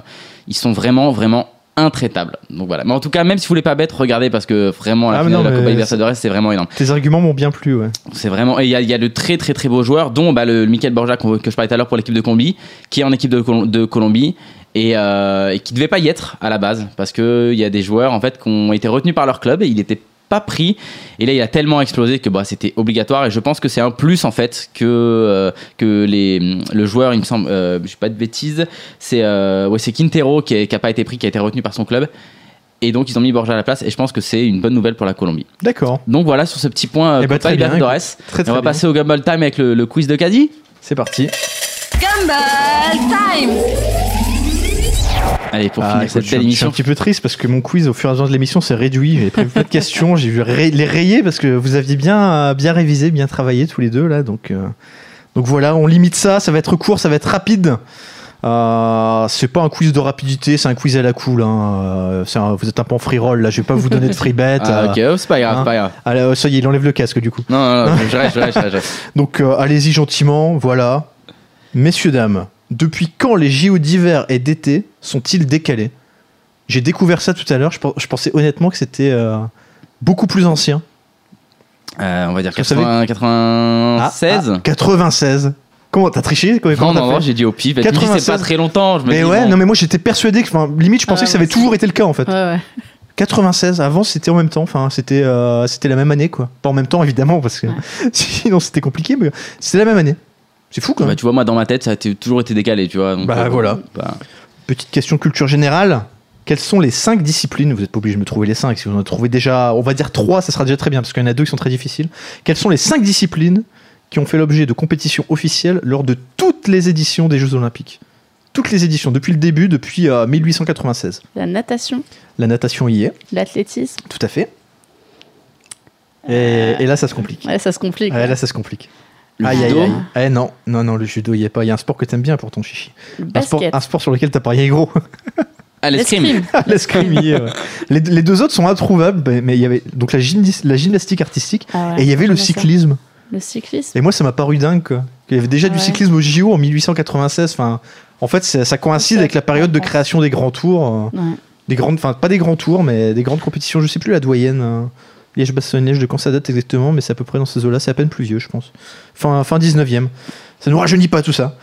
ils sont vraiment, vraiment intraitables. Donc voilà. Mais en tout cas, même si vous voulez pas bête, regardez parce que vraiment la Ah, mais finale non, de la Copa Libertadores, c'est vraiment énorme. Tes arguments m'ont bien plu, ouais. C'est vraiment. Et il y y a de très très très beaux joueurs, dont bah, le Michael Borja que je parlais tout à l'heure pour l'équipe de Colombie, qui est en équipe de, Col- de Colombie et, euh, et qui devait pas y être à la base parce que il y a des joueurs en fait qui ont été retenus par leur club et il était pas pris et là il a tellement explosé que bah, c'était obligatoire et je pense que c'est un plus en fait que euh, que les le joueur il me semble euh, je sais pas de bêtises c'est euh, ouais c'est Quintero qui, est- qui a pas été pris qui a été retenu par son club et donc ils ont mis Borja à la place et je pense que c'est une bonne nouvelle pour la Colombie D'accord. donc voilà sur ce petit point euh, Eh Copa très bien. Très, très on va bien. passer au Gumball Time avec le, le quiz de Caddy. C'est parti. Gumball Time Allez, pour Ah, finir cette belle un- je suis un émission. petit peu triste parce que mon quiz au fur et à mesure de l'émission s'est réduit. J'ai prévu plein de questions, j'ai vu les rayer parce que vous aviez bien, euh, bien révisé, bien travaillé tous les deux là. Donc, euh, donc voilà, on limite ça. Ça va être court, ça va être rapide. Euh, c'est pas un quiz de rapidité, c'est un quiz à la cool. Hein. Euh, un- vous êtes un peu en free roll là. Je vais pas vous donner de free bet. Ah, ok, oh, c'est pas grave, hein. pas grave. Allez, ça y est, il enlève le casque du coup. Non, non, non, je reste, je reste, je reste. Donc allez-y gentiment, voilà. Messieurs, dames, depuis quand les JO d'hiver et d'été sont-ils décalés? J'ai découvert ça tout à l'heure, je, pen- je pensais honnêtement que c'était euh, beaucoup plus ancien. Euh, on va dire Vous savez- 80, 96. Ah, ah, 96 Comment T'as triché? Comment non, non, non, j'ai dit au pif. C'est 96. pas très longtemps. Je me Mais dis, ouais, bon. non mais moi j'étais persuadé que, enfin, limite je pensais Ah, que ça avait toujours été le cas en fait. Ouais, ouais. 96, avant c'était en même temps, enfin c'était euh, c'était la même année quoi. Pas en même temps évidemment parce que Ouais. sinon c'était compliqué, mais c'était la même année. C'est fou quand Bah, tu vois, moi, dans ma tête, ça a toujours été décalé, tu vois. donc, Bah, euh, voilà. bah, Petite question culture générale. Quelles sont les cinq disciplines Vous n'êtes pas obligé de me trouver les cinq. Si vous en trouvez déjà, on va dire trois, ça sera déjà très bien parce qu'il y en a deux qui sont très difficiles. Quelles sont les cinq disciplines qui ont fait l'objet de compétitions officielles lors de toutes les éditions des Jeux Olympiques? Toutes les éditions, depuis le début, depuis euh, 1896. La natation, La natation y est, l'athlétisme. tout à fait. Et, et là, ça se complique. Ouais, ça se complique. Ouais, là, ça se complique. Le aïe, aïe, judo. aïe. Eh non, non, non, le judo y est pas. Il y a un sport que t'aimes bien pour ton chichi. Un sport, basket. un sport sur lequel t'as parié gros. Ah, l'escrime. l'escrime. Ouais. les, les deux autres sont introuvables, mais- il y avait donc la, gymnis- la gymnastique artistique Ah ouais, et il y avait le ça. cyclisme. Le cyclisme. Et moi, ça m'a paru dingue. Quoi. Il y avait déjà du Ouais. cyclisme au JO en 1896. Enfin, en fait, ça, ça coïncide avec la période de création des grands tours, euh, Ouais. des grandes, enfin pas des grands tours, mais des grandes compétitions. Je sais plus la doyenne. Liège-Bastogne-Liège de quand ça date exactement, mais c'est à peu près dans ces eaux-là. C'est à peine plus vieux, je pense. Fin, fin 19e. Ça nous rajeunit pas tout ça.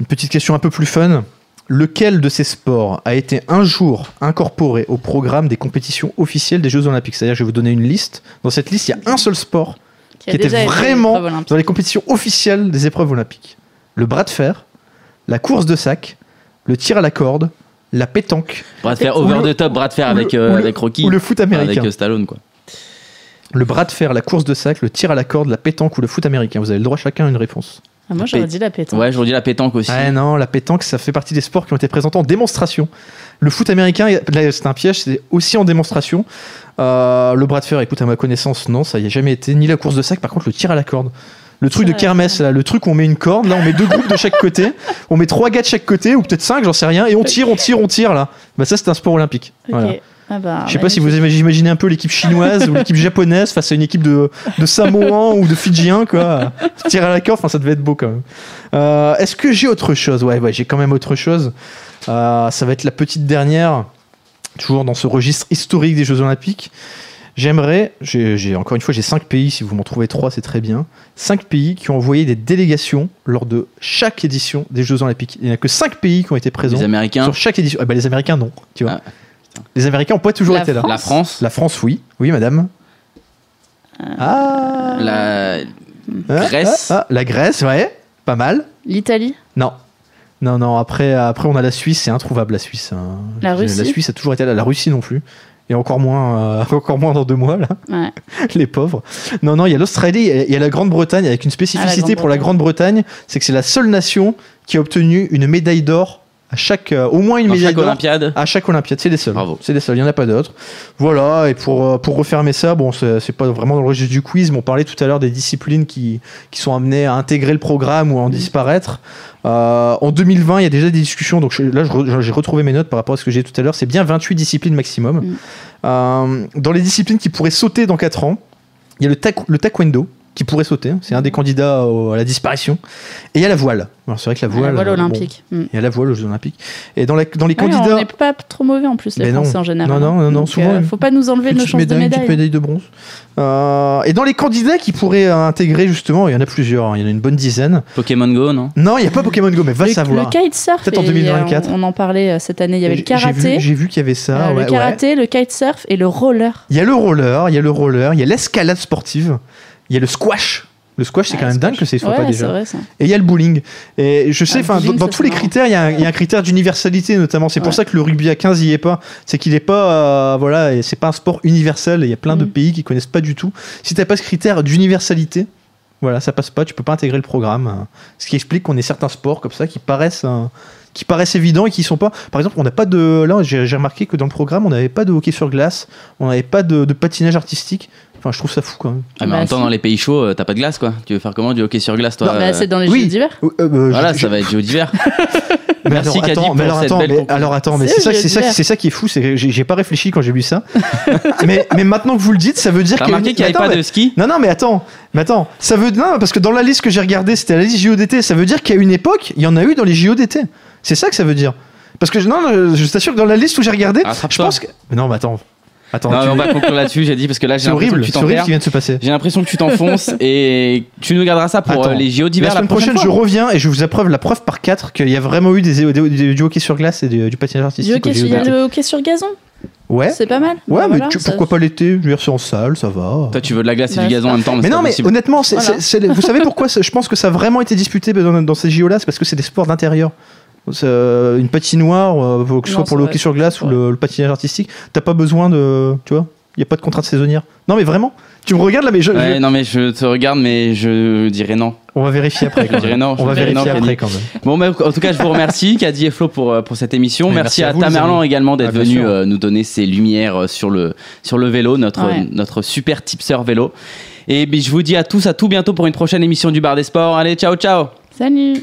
Une petite question un peu plus fun. Lequel de ces sports a été un jour incorporé au programme des compétitions officielles des Jeux Olympiques? C'est-à-dire, je vais vous donner une liste. Dans cette liste, il y a un seul sport Qui, était vraiment dans les compétitions officielles des épreuves olympiques. Le bras de fer, la course de sac, le tir à la corde, la pétanque Bras de fer over le- the top, bras de fer avec, euh, ou le- avec Rocky. ou le foot Avec américain. euh, Stallone, quoi. Le bras de fer, la course de sac, le tir à la corde, la pétanque ou le foot américain. Vous avez le droit chacun à une réponse. Ah, moi, j'aurais dit la pétanque. Ouais, je vous dis la pétanque aussi. Ah non, la pétanque, ça fait partie des sports qui ont été présentés en démonstration. Le foot américain, là, c'est un piège, c'est aussi en démonstration. Euh, le bras de fer, écoute, à ma connaissance, non, ça y a jamais été. Ni la course de sac, par contre, le tir à la corde. Le truc de kermesse, là, le truc où on met une corde, là, on met deux groupes de chaque côté, on met trois gars de chaque côté, ou peut-être cinq, j'en sais rien, et on tire, on tire, on tire, là. Bah, ça, c'est un sport olympique. Voilà. Ah bah, Je sais pas si vous imag- imaginez un peu l'équipe chinoise ou l'équipe japonaise face à une équipe de, de Samoans ou de Fidjiens, quoi. Tirer à la corde, enfin, ça devait être beau quand même. Euh, Est-ce que j'ai autre chose? Ouais, ouais, j'ai quand même autre chose. Euh, ça va être la petite dernière, toujours dans ce registre historique des Jeux Olympiques. J'aimerais, j'ai j'ai- encore une fois, j'ai cinq pays, si vous m'en trouvez trois, c'est très bien. Cinq pays qui ont envoyé des délégations lors de chaque édition des Jeux Olympiques. Il n'y a que cinq pays qui ont été présents Les Américains, sur chaque édition. Ah bah, les Américains, non. Tu vois. Ah, les Américains n'ont pas toujours La été là. France la France, La France, oui. Oui, madame. Ah, la Ah, Grèce. ah, ah, La Grèce, ouais. Pas mal. L'Italie Non. Non, non, après, après on a la Suisse, c'est introuvable la Suisse. hein. La La Russie Suisse a toujours été là, la Russie non plus. Et encore moins, euh, encore moins dans deux mois, là, Ouais. les pauvres. Non, non, il y a l'Australie et il y a la Grande-Bretagne avec une spécificité pour la Grande-Bretagne, c'est que c'est la seule nation qui a obtenu une médaille d'or à chaque, euh, au moins une médaille d'or Olympiade. À chaque Olympiade, c'est les seuls. Bravo. C'est les seuls, il n'y en a pas d'autres. Voilà, et pour, euh, pour refermer ça, bon, c'est c'est pas vraiment dans le registre du quiz, mais on parlait tout à l'heure des disciplines qui, qui sont amenées à intégrer le programme ou à en disparaître. Euh, en 2020, il y a déjà des discussions, donc je- là je re- j'ai retrouvé mes notes par rapport à ce que j'ai dit tout à l'heure, c'est bien 28 disciplines maximum. Mm. Euh, dans les disciplines qui pourraient sauter dans 4 ans, il y a le, taek- le taekwondo qui pourrait sauter, c'est un des candidats au- à la disparition, et il y a la voile. Alors c'est vrai que la Ah, voile... la voile euh, bon, olympique. Mm. il y a la voile aux Jeux Olympiques. Et dans, la- dans les Ouais, candidats... on n'est pas trop mauvais en plus, les Mais non. Français en général. Non, non, non, non, Donc, souvent, euh, une faut pas nous enlever nos chances médaille, de une petite médaille. médaille de bronze. Euh, et dans les candidats qui pourraient euh, intégrer justement, il y en a plusieurs, hein, il y en a une bonne dizaine. Pokémon Go, non? Non, il n'y a pas Pokémon Go, mais va le, savoir. le kitesurf, Peut-être en et, 2024. On, on en parlait euh, cette année. Il y avait le J'ai- j'ai vu- karaté, J'ai vu, qu'il y avait ça. euh, ouais, le karaté, le kitesurf et le roller. Il y a le roller, il y a le roller, il y a l'escalade sportive, il y a le squash. Le squash, c'est Ah, quand même dingue que ça y soit ouais, pas c'est déjà. vrai ça. Et il y a le bowling. Et je sais, Ah, dans, tous les c'est critères, il y, a un- il y a un critère d'universalité notamment. C'est pour Ouais. ça que le rugby à 15 y est pas. C'est qu'il est pas, euh, voilà, et c'est pas un sport universel. Il y a plein de Mm. pays qui connaissent pas du tout. Si t'as pas ce critère d'universalité, voilà, ça passe pas. Tu peux pas intégrer le programme. Ce qui explique qu'on ait certains sports comme ça qui paraissent. euh, qui paraissent évidents et qui sont pas. Par exemple, on n'a pas de. Là, j'ai j'ai remarqué que dans le programme, on n'avait pas de hockey sur glace, on n'avait pas de, de patinage artistique. Enfin, je trouve ça fou quand même. Ah, mais en Bah, même temps, si. dans les pays chauds, euh, t'as pas de glace, quoi. Tu veux faire comment Du hockey sur glace, toi Non, Bah, euh, c'est dans les oui. Jeux d'hiver. Euh, euh, Voilà, je- ça va être Jeux d'hiver. Mais Merci, alors, attends, pour mais alors, cette attends, belle mais, alors attends, mais C'est ça, le c'est ça, divers. c'est ça qui est fou, c'est j'ai pas réfléchi quand j'ai lu ça. mais, mais maintenant que vous le dites, ça veut dire qu'il y a remarqué une- qu'il n'y avait pas mais- de ski? Non, non, mais attends, mais attends, ça veut non parce que dans la liste que j'ai regardée, c'était la liste JO d'été. Ça veut dire qu'à une époque, il y en a eu dans les JO d'été. C'est ça que ça veut dire. Parce que non, je t'assure que dans la liste où j'ai regardé, je Rattrape-toi. pense que mais non, mais attends, attends, Non, tu- mais on va conclure là-dessus, j'ai dit, parce que là, j'ai c'est l'impression que horrible, tu c'est horrible ce t'enfermes. qui vient de se passer. J'ai l'impression que tu t'enfonces et tu nous garderas ça pour Attends. euh, les JO d'hiver la, semaine prochaine, je fois. reviens et je vous appreuve la preuve par 4 qu'il y a vraiment eu des, des- des- du hockey sur glace et du, du patinage Du artistique. hockey sur- JO il y a d'été. le hockey sur gazon. Ouais, C'est pas mal. ouais, Bah, mais voilà, tu- ça- pourquoi pas l'été? Je veux dire, c'est en salle, ça va. Toi, tu veux de la glace et Bah, du gazon en même temps, mais, non, mais possible. honnêtement, Voilà. vous savez pourquoi je pense que ça a vraiment été disputé dans, dans ces JO-là C'est parce que c'est des sports d'intérieur. Euh, une patinoire, euh, que ce soit pour le hockey sur glace ou le, le patinage artistique, t'as pas besoin de. Tu vois Il n'y a pas de contrainte saisonnière. Non, mais vraiment Tu me regardes là, mais je, Ouais, je- non, mais je te regarde, mais je dirais non. on va vérifier après. Je Quand dirais même. non, on va vérifier non, après quand même. Bon, mais en tout cas, je vous remercie, Caddy et Flo, pour, euh, pour cette émission. Merci, merci à à, vous, Tamerlan également d'être Ah, venu euh, nous donner ses lumières sur le, sur le vélo, notre, Ouais. notre super tipseur vélo. Et puis, je vous dis à tous à tout bientôt pour une prochaine émission du Bar des Sports. Allez, ciao, ciao Salut